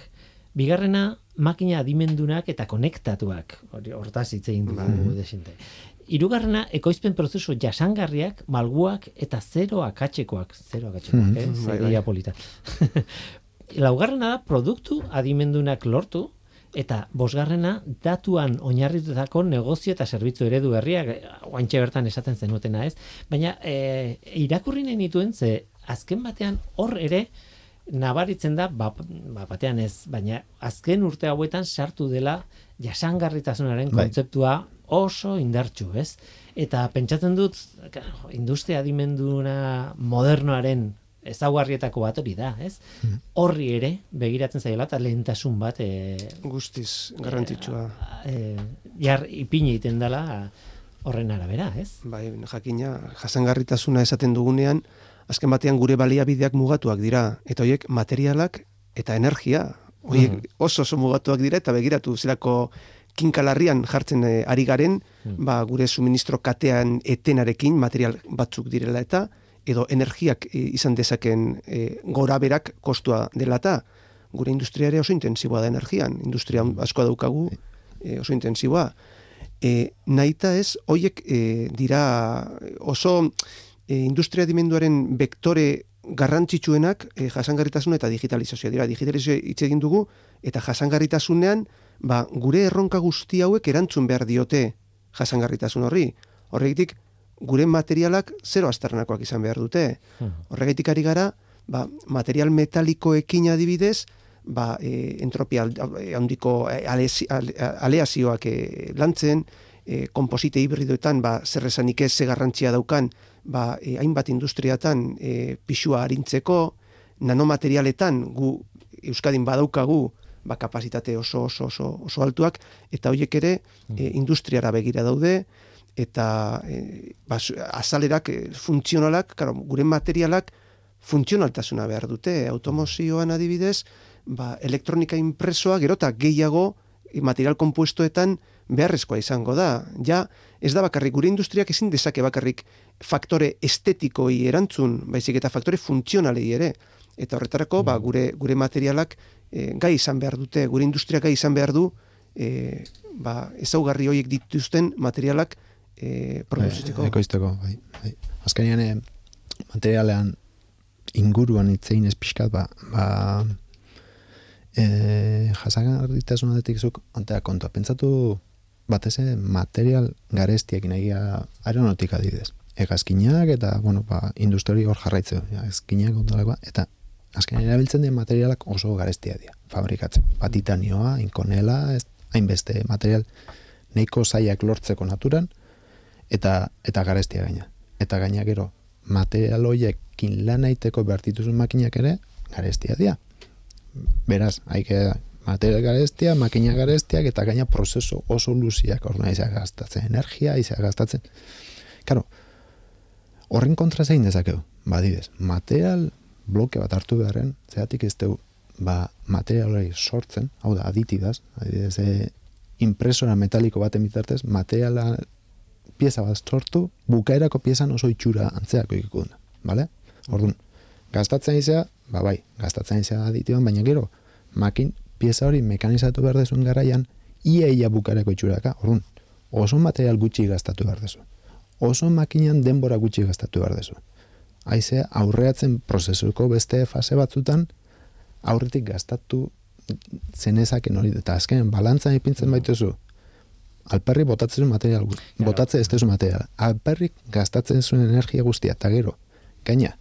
Bigarrena, makina adimendunak eta konektatuak. Hortaz hitz egin dugu bai. desente. Hirugarrena ekoizpen prozesu jasangarriak, malguak eta zero akatzekoak, zero akatzekoak, mm -hmm. eh? Bai, bai. polita. Laugarrena da produktu adimendunak lortu eta bosgarrena datuan oinarritutako negozio eta zerbitzu eredu berriak oaintxe bertan esaten zenutena, ez? Baina e, irakurri nahi nituen ze azken batean hor ere nabaritzen da ba, ba, batean ez, baina azken urte hauetan sartu dela jasangarritasunaren bai. kontzeptua oso indartsu, ez? Eta pentsatzen dut industria adimenduna modernoaren ezaugarrietako bat hori da, ez? Hmm. Horri ere begiratzen zaiola eta lehentasun bat e, guztiz garrantzitsua. E, jar ipini egiten dela horren arabera, ez? Bai, jakina jasangarritasuna esaten dugunean azken batean gure baliabideak mugatuak dira eta hoiek materialak eta energia hoiek hmm. oso oso mugatuak dira eta begiratu zelako kinkalarrian jartzen ari garen, hmm. ba, gure suministro katean etenarekin material batzuk direla eta edo energiak eh, izan dezaken e, gora berak kostua dela eta gure industriare oso intensiboa da energian, industria asko daukagu e, oso intensiboa. E, naita ez, hoiek dira oso e, industria dimenduaren vektore garrantzitsuenak e, jasangarritasuna eta digitalizazioa dira. Digitalizazioa hitz egin dugu eta jasangarritasunean ba, gure erronka guzti hauek erantzun behar diote jasangarritasun horri. Horregitik, gure materialak zero asternakoak izan behar dute. Hmm. Horregitik ari gara, ba, material metalikoekin adibidez, ba, e, entropia handiko e, aleazioak e, lantzen, e, komposite hibridoetan, ba, zer esanik ez ze garrantzia daukan, ba, e, hainbat industriatan e, pixua harintzeko, nanomaterialetan gu Euskadin badaukagu ba, kapasitate oso, oso, oso, oso altuak, eta horiek ere e, industriara begira daude, eta e, ba, azalerak e, funtzionalak, karo, gure materialak funtzionaltasuna behar dute, automozioan adibidez, ba, elektronika impresoa gerota gehiago e, material kompuestoetan beharrezkoa izango da. Ja, ez da bakarrik, gure industriak ezin dezake bakarrik faktore estetikoi erantzun, baizik eta faktore funtzionalei ere. Eta horretarako, ba, gure, gure materialak e, gai izan behar dute, gure industria gai izan behar du, e, ba, ezaugarri horiek dituzten materialak e, produzitzeko. Bai, ekoizteko, bai. bai. Azkenean, e, materialean inguruan itzein ez pixkat, ba, ba e, jasagarritasuna detik zuk, antea kontua, pentsatu batez material garestiak inagia aeronautik adidez. Egazkinak eta, bueno, ba, industri hor jarraitzeo. Egazkinak ondalakoa, eta azken erabiltzen den materialak oso garestia dira, fabrikatzen. Batitanioa, inkonela, ez, hainbeste material neiko zaiak lortzeko naturan, eta eta garestia gaina. Eta gaina gero, material hoiekin lan aiteko behartituzun makinak ere, garestia dira. Beraz, haike material garestia, makina garestiak, eta gaina prozeso oso luziak, orduan izan gastatzen energia, izan gastatzen. Karo, horren kontra zein dezakeu, badidez, material bloke bat hartu beharren, zeatik ez du, ba, materialari sortzen, hau da, aditidaz, adidez, e, impresora metaliko bat emitartez, materiala pieza bat sortu, bukaerako piezan oso itxura antzeako ikikun, bale? Orduan, gastatzen izea, ba bai, gastatzen izea aditiban, baina gero, makin pieza hori mekanizatu behar dezun garaian, ia ia bukaerako itxuraka, orduan, oso material gutxi gastatu behar dezu. Oso makinan denbora gutxi gastatu behar dezu haize aurreatzen prozesuko beste fase batzutan aurretik gastatu zenezak hori eta azken balantzan ipintzen mm. baituzu alperri botatzen zuen material botatzen ez dezu material. Alperrik gastatzen zuen energia guztia eta gero gaina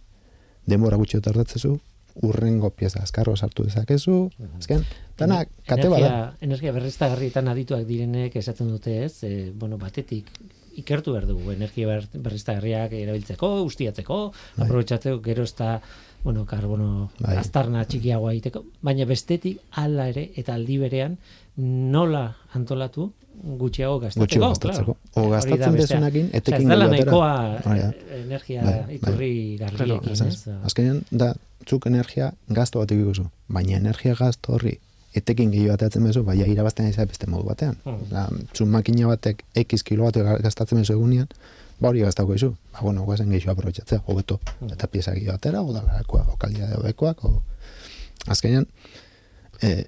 denbora gutxi tardatzen zu urrengo pieza azkarro sartu dezakezu azken dana kate bada. energia berriztagarrietan adituak direnek esaten dute ez e, bueno batetik ikertu behar dugu energia berriztagarriak erabiltzeko, ustiatzeko, bai. aprobetsatzeko, gero ez da, bueno, karbono bai. aztarna txikiagoa egiteko, baina bestetik ala ere eta aldi berean nola antolatu gutxiago gastatzeko. Gutxiago gastatzeko. O gastatzen bezunakin, etekin gero energia bai, bai. iturri bai. garriekin. Azkenean, da, txuk energia gazto bat ikusu. Baina energia gazto horri etekin gehiago ateatzen bezu, bai, irabazten izan beste modu batean. Mm. Da, makina batek X kilowatio gastatzen bezu egunean, ba hori gastauko izu. Ba, bueno, guazen gehiago aprobetxatzea, hobeto. Mm. Eta pieza gehiago atera, o dalarakoa, o kalidade hobekoak, o... Azkenean, e,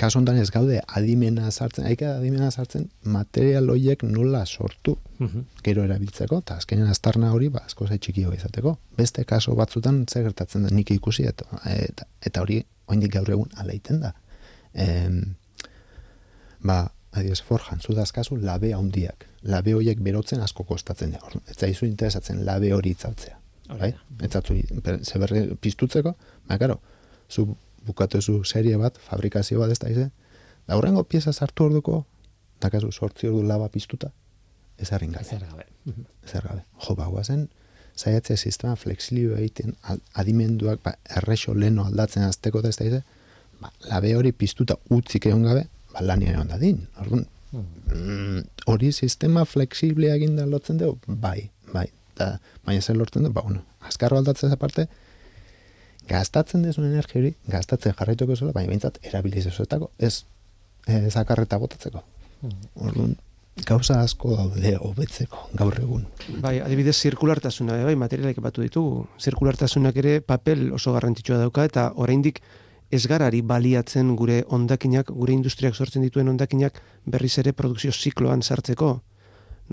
kasu honetan ez gaude adimena sartzen, haika adimena sartzen, material horiek nola sortu Mhm. gero erabiltzeko, eta azkenean aztarna hori, ba, asko zai txikio izateko. Beste kaso batzutan zer gertatzen da nik ikusi, eta, eta, eta hori oindik gaur egun aleiten da. Em, ba, adibidez, forjan, zu dazkazu labe handiak. Labe horiek berotzen asko kostatzen da. Orduan, Ez zaizu interesatzen labe hori itzaltzea. Bai? Ez zatzu zeberre piztutzeko, ba, karo, zu bukatu serie bat, fabrikazio bat ez da ize, da horrengo pieza sartu orduko, dakazu sortzi ordu laba piztuta, ez harrin gabe Zer gabe. Mhm. zer gabe. Jo, ba, guazen, zaiatzea sistema flexiblio egiten adimenduak, ba, errexo leno aldatzen azteko da ez da, ba, labe hori piztuta utzik egon gabe, ba, lania egon da din. Mm, hori sistema flexiblea egin da lotzen dugu? Bai, bai. Da, baina zer lortzen du, ba, bueno, azkarro aldatzen aparte, gastatzen dezun energia hori, gastatzen jarraituko zela, baina behintzat erabiliz ezoetako, ez, ez akarreta botatzeko. Orduan, gauza asko daude hobetzeko gaur egun. Bai, adibidez zirkulartasuna, bai, materialak batu ditugu. Zirkulartasunak ere papel oso garrantzitsua dauka eta oraindik ez garari baliatzen gure ondakinak, gure industriak sortzen dituen ondakinak berriz ere produkzio zikloan sartzeko.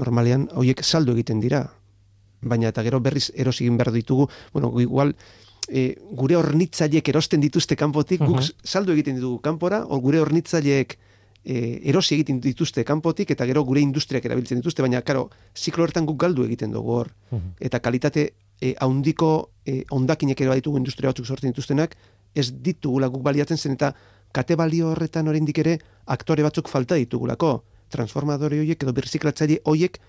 Normalean hoiek saldu egiten dira. Baina eta gero berriz erosi egin behar ditugu, bueno, igual e, gure hornitzaileek erosten dituzte kanpotik, guk Mhm. saldu egiten ditugu kanpora, or gure hornitzaileek e, erosi egiten dituzte kanpotik eta gero gure industriak erabiltzen dituzte, baina karo, ziklo horretan guk galdu egiten dugu hor. Mhm. Eta kalitate e, haundiko e, ondakinek ere baditugu industria batzuk sortzen dituztenak, ez ditugula guk baliatzen zen eta kate balio horretan oraindik ere aktore batzuk falta ditugulako. Transformadore horiek edo birziklatzaile horiek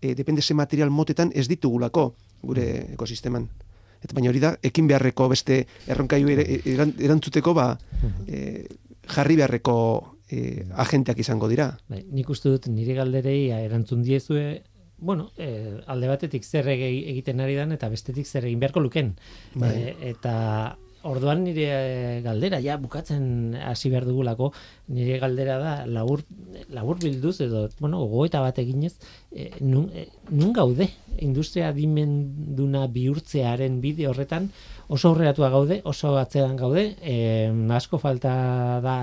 e, depende ze material motetan ez ditugulako gure ekosisteman. Eta baina hori da, ekin beharreko beste erronkaiu eran- erantzuteko ba, e, jarri beharreko e, agenteak izango dira. Bai, nik uste dut nire galderei erantzun diezue, bueno, eh, alde batetik zer egiten ari dan eta bestetik zer egin beharko luken. Bai. Eh, eta orduan nire galdera, ja bukatzen hasi behar dugulako, nire galdera da labur, labur bilduz edo, bueno, gogoeta bat eginez, eh, nun, eh, nun gaude industria dimenduna bihurtzearen bide horretan oso aurreratua gaude, oso atzean gaude, eh, asko falta da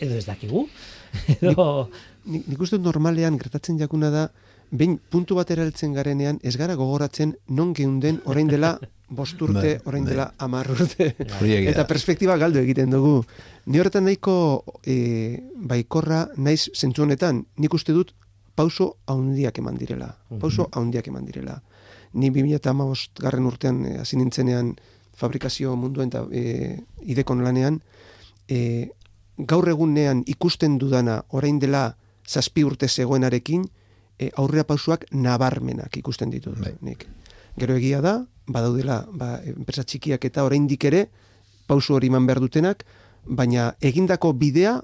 edo ez dakigu, edo Nik, nik uste dut normalean gertatzen jakuna da, behin puntu batera heltzen garenean, ez gara gogoratzen non geunden orain dela bost urte, Bai, orain bai. dela amar urte. Eta perspektiba galdu egiten dugu. Ni horretan nahiko e, baikorra naiz zentzu honetan, nik uste dut pauso haundiak eman direla. Pauso haundiak eman direla. Ni 2008 garren urtean e, hasi nintzenean fabrikazio munduen eta e, idekon lanean, e, gaur egunean ikusten dudana orain dela zazpi urte zegoenarekin, e, aurrera pausuak nabarmenak ikusten ditut. Bai. Nik. Gero egia da, badaudela, ba, enpresa txikiak eta oraindik ere pausu hori eman behar dutenak, baina egindako bidea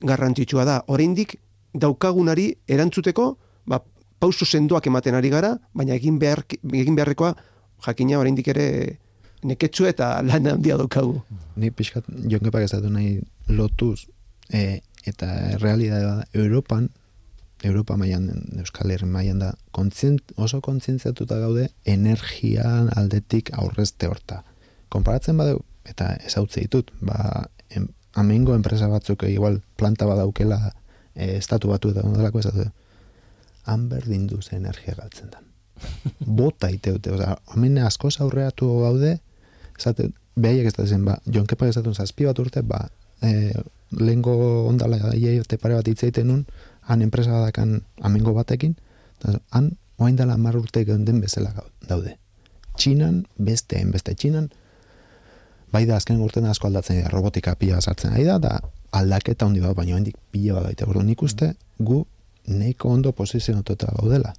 garrantzitsua da. Oraindik daukagunari erantzuteko, ba, pausu sendoak ematen ari gara, baina egin, behar, egin beharrekoa jakina oraindik ere neketsu eta lan handia daukagu. Ni pixkat jonkepak ez datu nahi lotuz e, eta realidadea da Europan Europa mailan Euskal Herri mailan da kontzient, oso kontzientziatuta gaude energian aldetik aurrezte horta. Konparatzen badeu eta ezautze ditut, ba em, amengo enpresa batzuk igual planta badaukela e, estatu batu eta ondelako ez dut. Han berdin duz energia galtzen da. Bota iteute, oza, hemen askoz aurreatu gaude, esate, behaiek ez da zen, ba, Jon Kepak ez zazpi bat urte, ba, e, lehengo ondala iei pare bat hitz egiten nun, han enpresa badakan amengo batekin, eta han oain dela hamar urte geunden bezala daude. Txinan, beste, beste txinan, bai da azken urtean asko aldatzen dira, robotika pila sartzen ari da, da aldaketa handi bat, baina hendik pila bat daite. Orduan nik uste, gu nahiko ondo posizionatuta gaudela.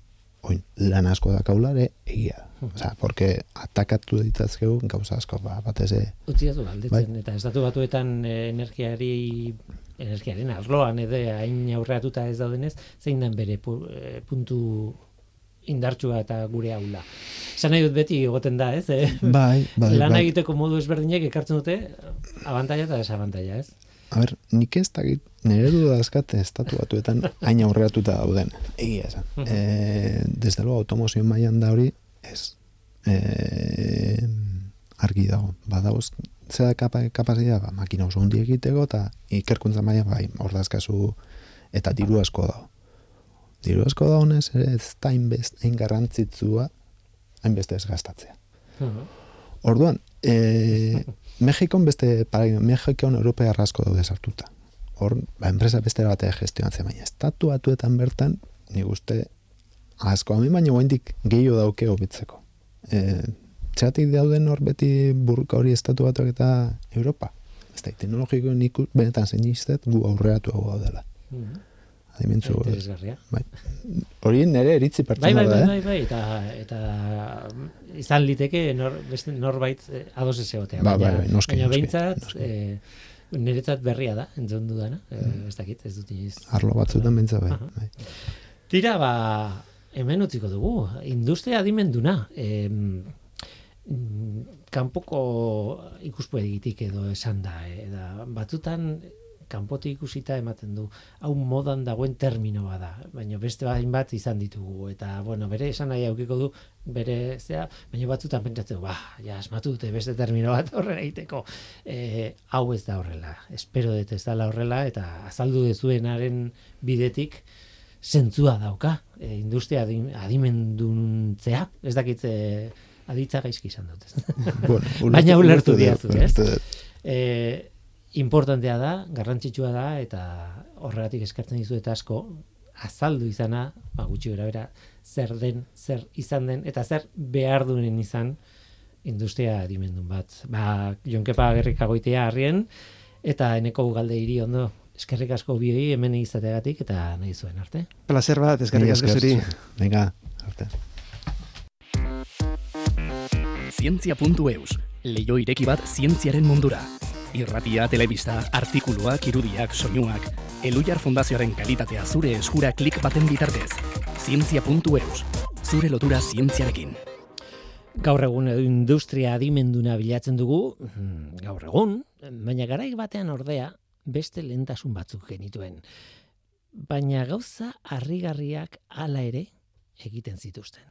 Oin, lan asko da kaulare, egia. da. Osea, porque atakatu ditzazkegu gauza asko, ba, batez utzi datu galdetzen eta estatu batuetan eh, energiari energiaren arloan edo hain aurreatuta ez daudenez, zein den bere pu, eh, puntu indartsua eta gure aula. Esan nahi dut beti egoten da, ez? Eh? bai, bai, Lan bai. egiteko modu ezberdinek ekartzen dute abantaila eta desabantaila, ez? a ber, nik ez dakit, nire du dazkat estatu batuetan hain aurreatuta dauden. Egia esan. E, desde luego, automozioen mailan da hori, ez. E, argi dago. Badauz, zera kapa, kapazia, ba, makina oso hundi egiteko, eta ikerkuntza maila, bai, hor dazkazu, eta diru asko dago. Diru asko da honez, ez da hainbest, hain garrantzitzua, hainbeste ez gastatzea. Orduan, e, Mexikon beste paradigma, Mexikon Europea asko daude sartuta. Hor, ba, enpresa beste bate gestionatzen baina estatu batuetan bertan, ni uste asko hami baina guaindik gehiago dauke hobitzeko. E, txatik dauden hor beti burka hori estatu batuak eta Europa. Ez da, teknologiko nik benetan zeniztet gu aurreatu hau daudela. Mm -hmm. Adimentzu, bai. Hori nere eritzi Bai, pertsona bai, da, bai, eh? bai, bai, eta, eta izan liteke nor, beste norbait eh, ados ez egotea. Ba, bai, bai, noski, baina behintzat, eh, niretzat berria da, entzun dudana, eh, ez dakit, ez dut inoiz. Arlo batzuetan bentsa bai. Bai. Tira, ba, hemen utziko dugu, industria adimenduna, em, mm, kanpoko ikuspegitik edo esan da, eh, da batzutan kanpotik ikusita ematen du hau modan dagoen termino bada, baina beste hainbat izan ditugu eta bueno, bere esan nahi aukiko du bere zea, baina batzutan pentsatzen ba, ja asmatu dute beste termino bat horrela egiteko. E, hau ez da horrela. Espero dut ez dela horrela eta azaldu dezuenaren bidetik zentzua dauka e, industria adim, adimenduntzea, ez dakit e, aditza gaizki izan dut. Bueno, Baina ulertu dut, didazu, ez? e, importantea da, garrantzitsua da, eta horregatik eskartzen dizuet asko, azaldu izana, ba, gutxi gara bera, zer den, zer izan den, eta zer behar duen izan industria adimendun bat. Ba, jonkepa gerrikagoitea harrien, eta eneko ugalde hiri ondo, eskerrik asko bioi hemen izateagatik eta nahi zuen arte. Placer bat, eskerrik asko zuri. Venga, arte. Zientzia.eus, leio ireki bat zientziaren mundura. Irratia, telebista, artikuluak, irudiak, soinuak, Elujar Fundazioaren kalitatea zure eskura klik baten bitartez. Zientzia.eus, zure lotura zientziarekin. Gaur egun industria adimenduna bilatzen dugu, gaur egun, baina garaik batean ordea beste lehentasun batzuk genituen. Baina gauza harrigarriak hala ere egiten zituzten.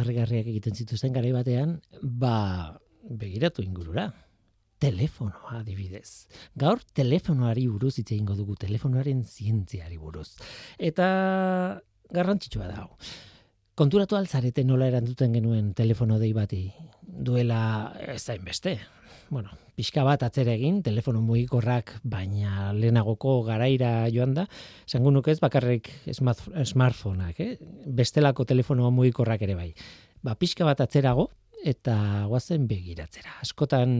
Ze gazarrigarriak egiten zituzten garai batean, ba, begiratu ingurura. Telefonoa adibidez. Gaur telefonoari buruz hitz egingo dugu, telefonoaren zientziari buruz. Eta garrantzitsua da hau. Konturatu altzarete nola erantzuten genuen telefono dei bati duela ez zain beste. Bueno, pixka bat atzera egin, telefono mugikorrak baina lehenagoko garaira joan da, esango nuke ez bakarrik smart, smartphoneak, eh? bestelako telefono mugikorrak ere bai. Ba, pixka bat atzerago eta guazen begiratzera. Askotan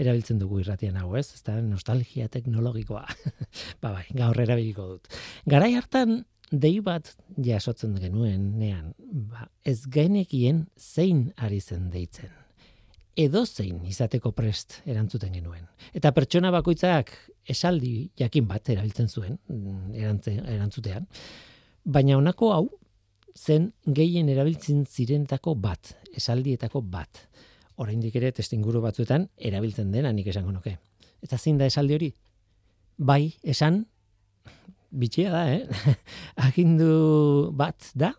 erabiltzen dugu irratian hau, ez? Ezta nostalgia teknologikoa. ba bai, gaur erabiliko dut. Garai hartan dei bat jasotzen genuen nean, ba, ez genekien zein ari zen deitzen edo zein izateko prest erantzuten genuen. Eta pertsona bakoitzak esaldi jakin bat erabiltzen zuen mm, erantzutean, baina honako hau zen gehien erabiltzen zirentako bat, esaldietako bat. Oraindik ere testinguru batzuetan erabiltzen dena nik esango nuke. Eta zein da esaldi hori? Bai, esan, bitxia da, eh? Agindu bat da,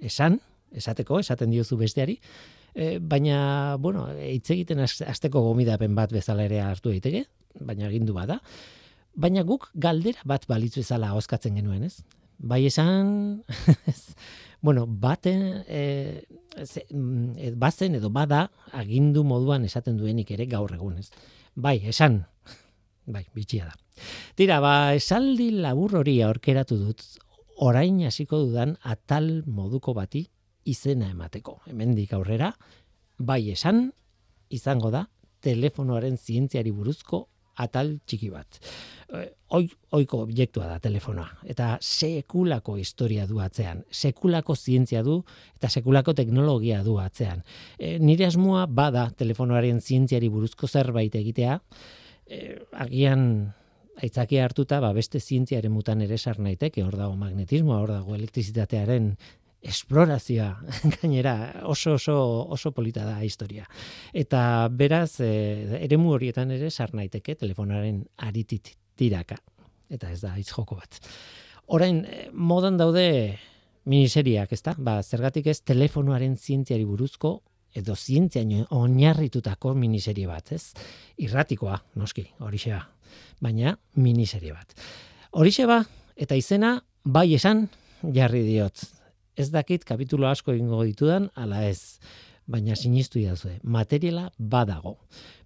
esan, esateko, esaten diozu besteari, e, baina, bueno, hitz egiten az- asteko gomidapen bat bezala ere hartu daiteke, baina agindu bada. Baina guk galdera bat balitzu ezala oskatzen genuen, ez? Bai esan, bueno, baten, e, ze, mm, bazen edo bada agindu moduan esaten duenik ere gaur egun, ez? Bai, esan, bai, bitxia da. Tira, ba, esaldi labur hori aurkeratu dut, orain hasiko dudan atal moduko bati izena emateko. Hemendik aurrera, bai esan, izango da, telefonoaren zientziari buruzko atal txiki bat. Eh, oi, oiko objektua da telefonoa. Eta sekulako historia du atzean. Sekulako zientzia du eta sekulako teknologia du atzean. E, nire asmoa bada telefonoaren zientziari buruzko zerbait egitea, e, agian aitzaki hartuta, ba, beste zientziaren mutan ere sar naiteke, hor dago magnetismoa, hor dago elektrizitatearen esplorazioa gainera oso oso oso polita da historia. Eta beraz e, eremu horietan ere sar naiteke telefonaren aritit tiraka eta ez da hitz joko bat. Orain eh, modan daude miniseriak, ezta? Ba, zergatik ez telefonoaren zientziari buruzko edo zientziaino oinarritutako miniserie bat, ez? Irratikoa, noski, horixe Baina miniserie bat. Horixe ba, eta izena bai esan jarri diot ez dakit kapitulo asko egingo ditudan, ala ez. Baina sinistu idazue, materiala badago.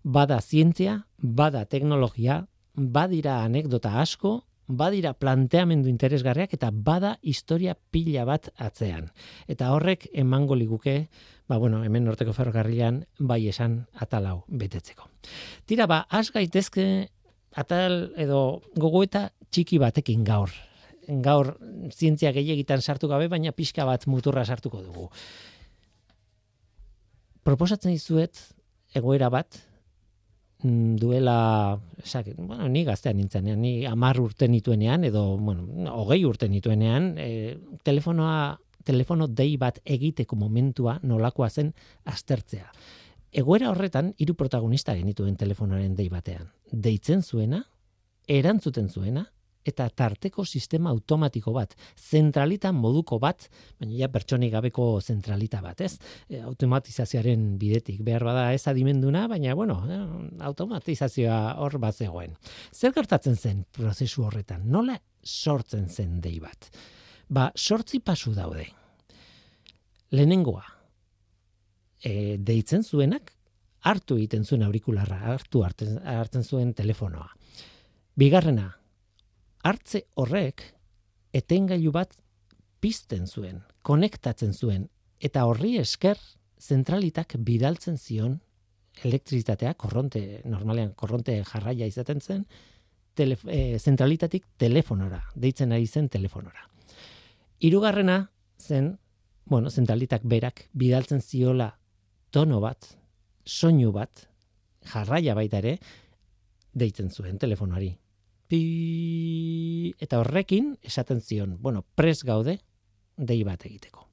Bada zientzia, bada teknologia, badira anekdota asko, badira planteamendu interesgarriak eta bada historia pila bat atzean. Eta horrek emango liguke, ba bueno, hemen norteko ferrokarrilan bai esan atalau betetzeko. Tira ba, az gaitezke atal edo gogoeta txiki batekin gaur gaur zientzia gehiagitan sartu gabe, baina pixka bat muturra sartuko dugu. Proposatzen dizuet egoera bat, mm, duela, esak, bueno, ni gaztean nintzenean, ni amar urte nituenean, edo, bueno, hogei urte nituenean, e, telefonoa, telefono dei bat egiteko momentua nolakoa zen aztertzea. Egoera horretan, hiru protagonista genituen telefonoaren dei batean. Deitzen zuena, erantzuten zuena, eta tarteko sistema automatiko bat, zentralita moduko bat, baina ja pertsonik gabeko zentralita bat, ez? E, automatizazioaren bidetik behar bada ez adimenduna, baina bueno, e, automatizazioa hor bat zegoen. Zer gertatzen zen prozesu horretan? Nola sortzen zen dei bat? Ba, sortzi pasu daude. Lehenengoa, e, deitzen zuenak, hartu egiten zuen aurikularra, hartu hartzen zuen telefonoa. Bigarrena, hartze horrek etengailu bat pizten zuen, konektatzen zuen, eta horri esker zentralitak bidaltzen zion elektrizitatea, korronte, normalean korronte jarraia izaten zen, tele, e, zentralitatik telefonora, deitzen ari zen telefonora. Hirugarrena zen, bueno, zentralitak berak bidaltzen ziola tono bat, soinu bat, jarraia baita ere, deitzen zuen telefonari pi, eta horrekin esaten zion, bueno, pres gaude dei bat egiteko.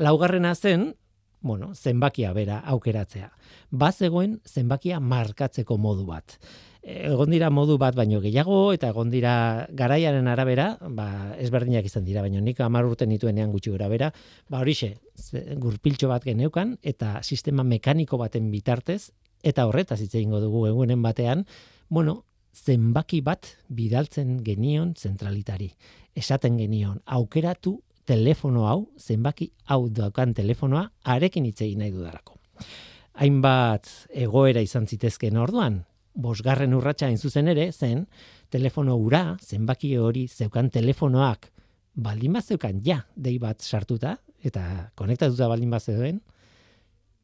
Laugarrena zen, bueno, zenbakia bera aukeratzea. Ba zegoen zenbakia markatzeko modu bat. Egon dira modu bat baino gehiago eta egon dira garaiaren arabera, ba ezberdinak izan dira, baino nik 10 urte nituenean gutxi gora bera, ba horixe, gurpiltxo bat geneukan eta sistema mekaniko baten bitartez eta horretaz hitze eingo dugu egunen batean, bueno, zenbaki bat bidaltzen genion zentralitari. Esaten genion, aukeratu telefono hau, zenbaki hau daukan telefonoa, arekin itzei nahi dudalako. Hainbat egoera izan zitezken orduan, bosgarren urratsa hain zuzen ere, zen, telefono ura, zenbaki hori zeukan telefonoak, baldin bat zeukan, ja, dei bat sartuta, eta konektatuta baldin bat zeuden,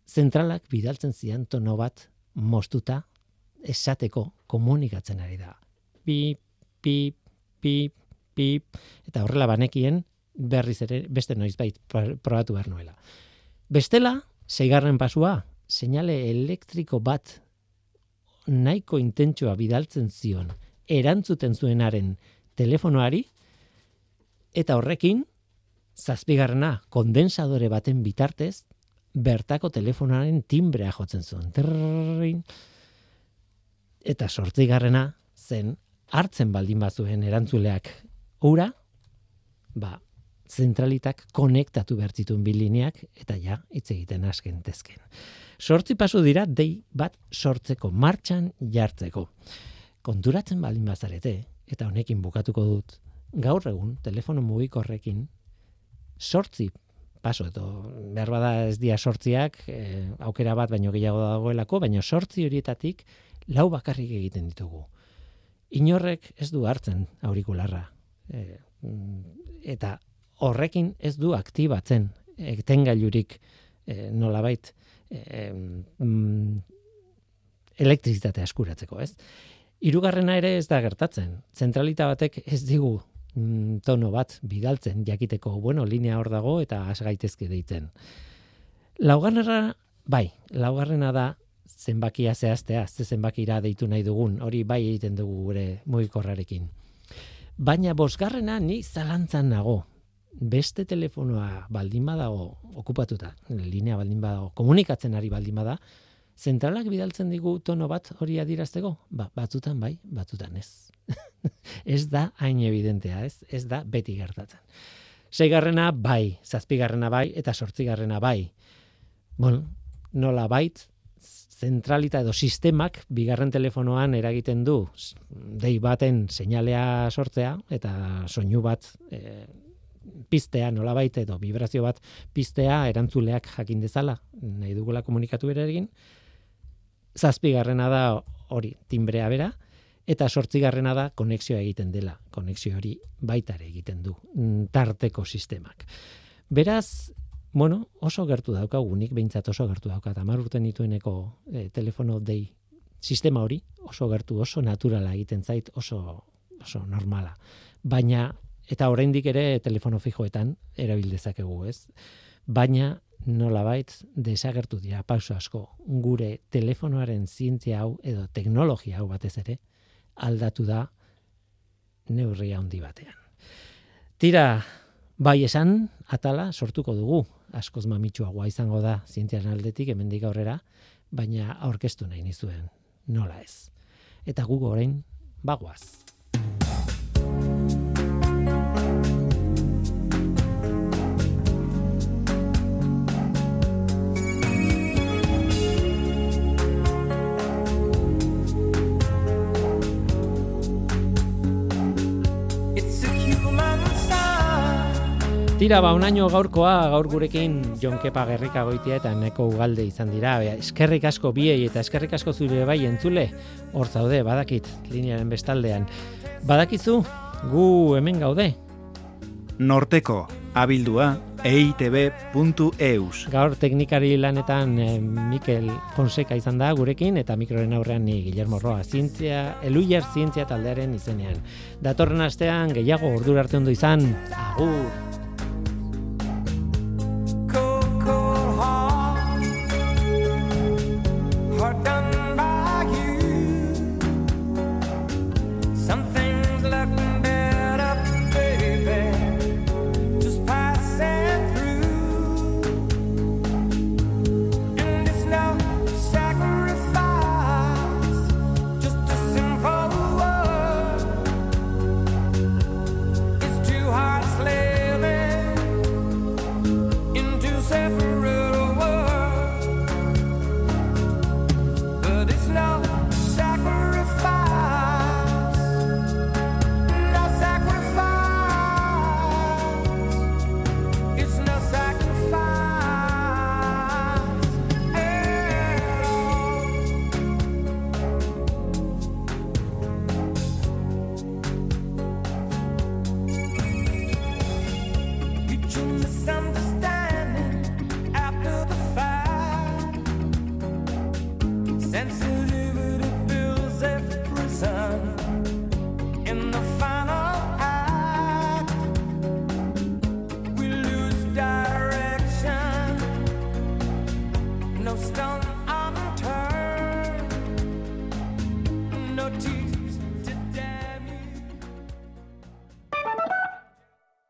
zentralak bidaltzen zian tono bat mostuta esateko komunikatzen ari da. Pip, pip, pip, pip, eta horrela banekien berriz ere beste noizbait probatu behar nuela. Bestela, seigarren pasua, seinale elektriko bat nahiko intentsua bidaltzen zion erantzuten zuenaren telefonoari, eta horrekin, zazpigarrena kondensadore baten bitartez, bertako telefonoaren timbrea jotzen zuen. Trrrrin, eta sortzigarrena zen hartzen baldin bazuen erantzuleak ura, ba, zentralitak konektatu bertzituen bilineak eta ja, hitz egiten asken tezken. Sortzi pasu dira dei bat sortzeko, martxan jartzeko. Konturatzen baldin bazarete, eta honekin bukatuko dut, gaur egun, telefono mugikorrekin, sortzi paso, edo behar bada ez dia sortziak, e, aukera bat baino gehiago dagoelako, baino sortzi horietatik lau bakarrik egiten ditugu. Inorrek ez du hartzen aurikularra. E, eta horrekin ez du aktibatzen etengailurik e, nolabait e, mm, elektrizitatea eskuratzeko, ez? Hirugarrena ere ez da gertatzen. Zentralita batek ez digu mm, tono bat bidaltzen jakiteko, bueno, linea hor dago eta has gaitezke deitzen. Laugarrena bai, laugarrena da zenbakia zehaztea, ze zenbakira deitu nahi dugun, hori bai egiten dugu gure mugikorrarekin. Baina bosgarrena ni zalantzan nago. Beste telefonoa baldin badago okupatuta, linea baldin badago, komunikatzen ari baldin bada, zentralak bidaltzen digu tono bat hori adirazteko? Ba, batzutan bai, batzutan ez. ez da hain evidentea, ez? Ez da beti gertatzen. Seigarrena bai, zazpigarrena bai, eta sortzigarrena bai. Bueno, nola bait, zentralita edo sistemak bigarren telefonoan eragiten du dei baten seinalea sortzea eta soinu bat e, piztea nolabait edo vibrazio bat piztea erantzuleak jakin dezala nahi dugula komunikatu berarekin zazpigarrena da hori timbrea bera eta sortzigarrena da konexioa egiten dela konexio hori baitare egiten du mm, tarteko sistemak beraz Bueno, oso gertu daukagu, nik behintzat oso gertu dauka, eta urten nitueneko e, telefono dei sistema hori, oso gertu, oso naturala egiten zait, oso, oso normala. Baina, eta oraindik ere telefono fijoetan erabildezakegu, ez? Baina, nola bait, desagertu dira, pauso asko, gure telefonoaren zientzia hau, edo teknologia hau batez ere, aldatu da neurria handi batean. Tira, bai esan, atala sortuko dugu, askoz mamitsuagoa izango da zientziaren aldetik hemendik aurrera, baina aurkeztu nahi nizuen nola ez. Eta gu orain bagoaz. Tira, ba, unaino gaurkoa, gaur gurekin Jonkepa Gerrika goitia eta neko ugalde izan dira. eskerrik asko biei eta eskerrik asko zure bai entzule, hor zaude, badakit, linearen bestaldean. Badakizu, gu hemen gaude. Norteko, abildua, eitb.eus. Gaur teknikari lanetan eh, Mikel Fonseca izan da gurekin, eta mikroren aurrean ni Guillermo Roa, zientzia, eluier zientzia taldearen izenean. Datorren astean, gehiago ordur arte ondo izan, agur!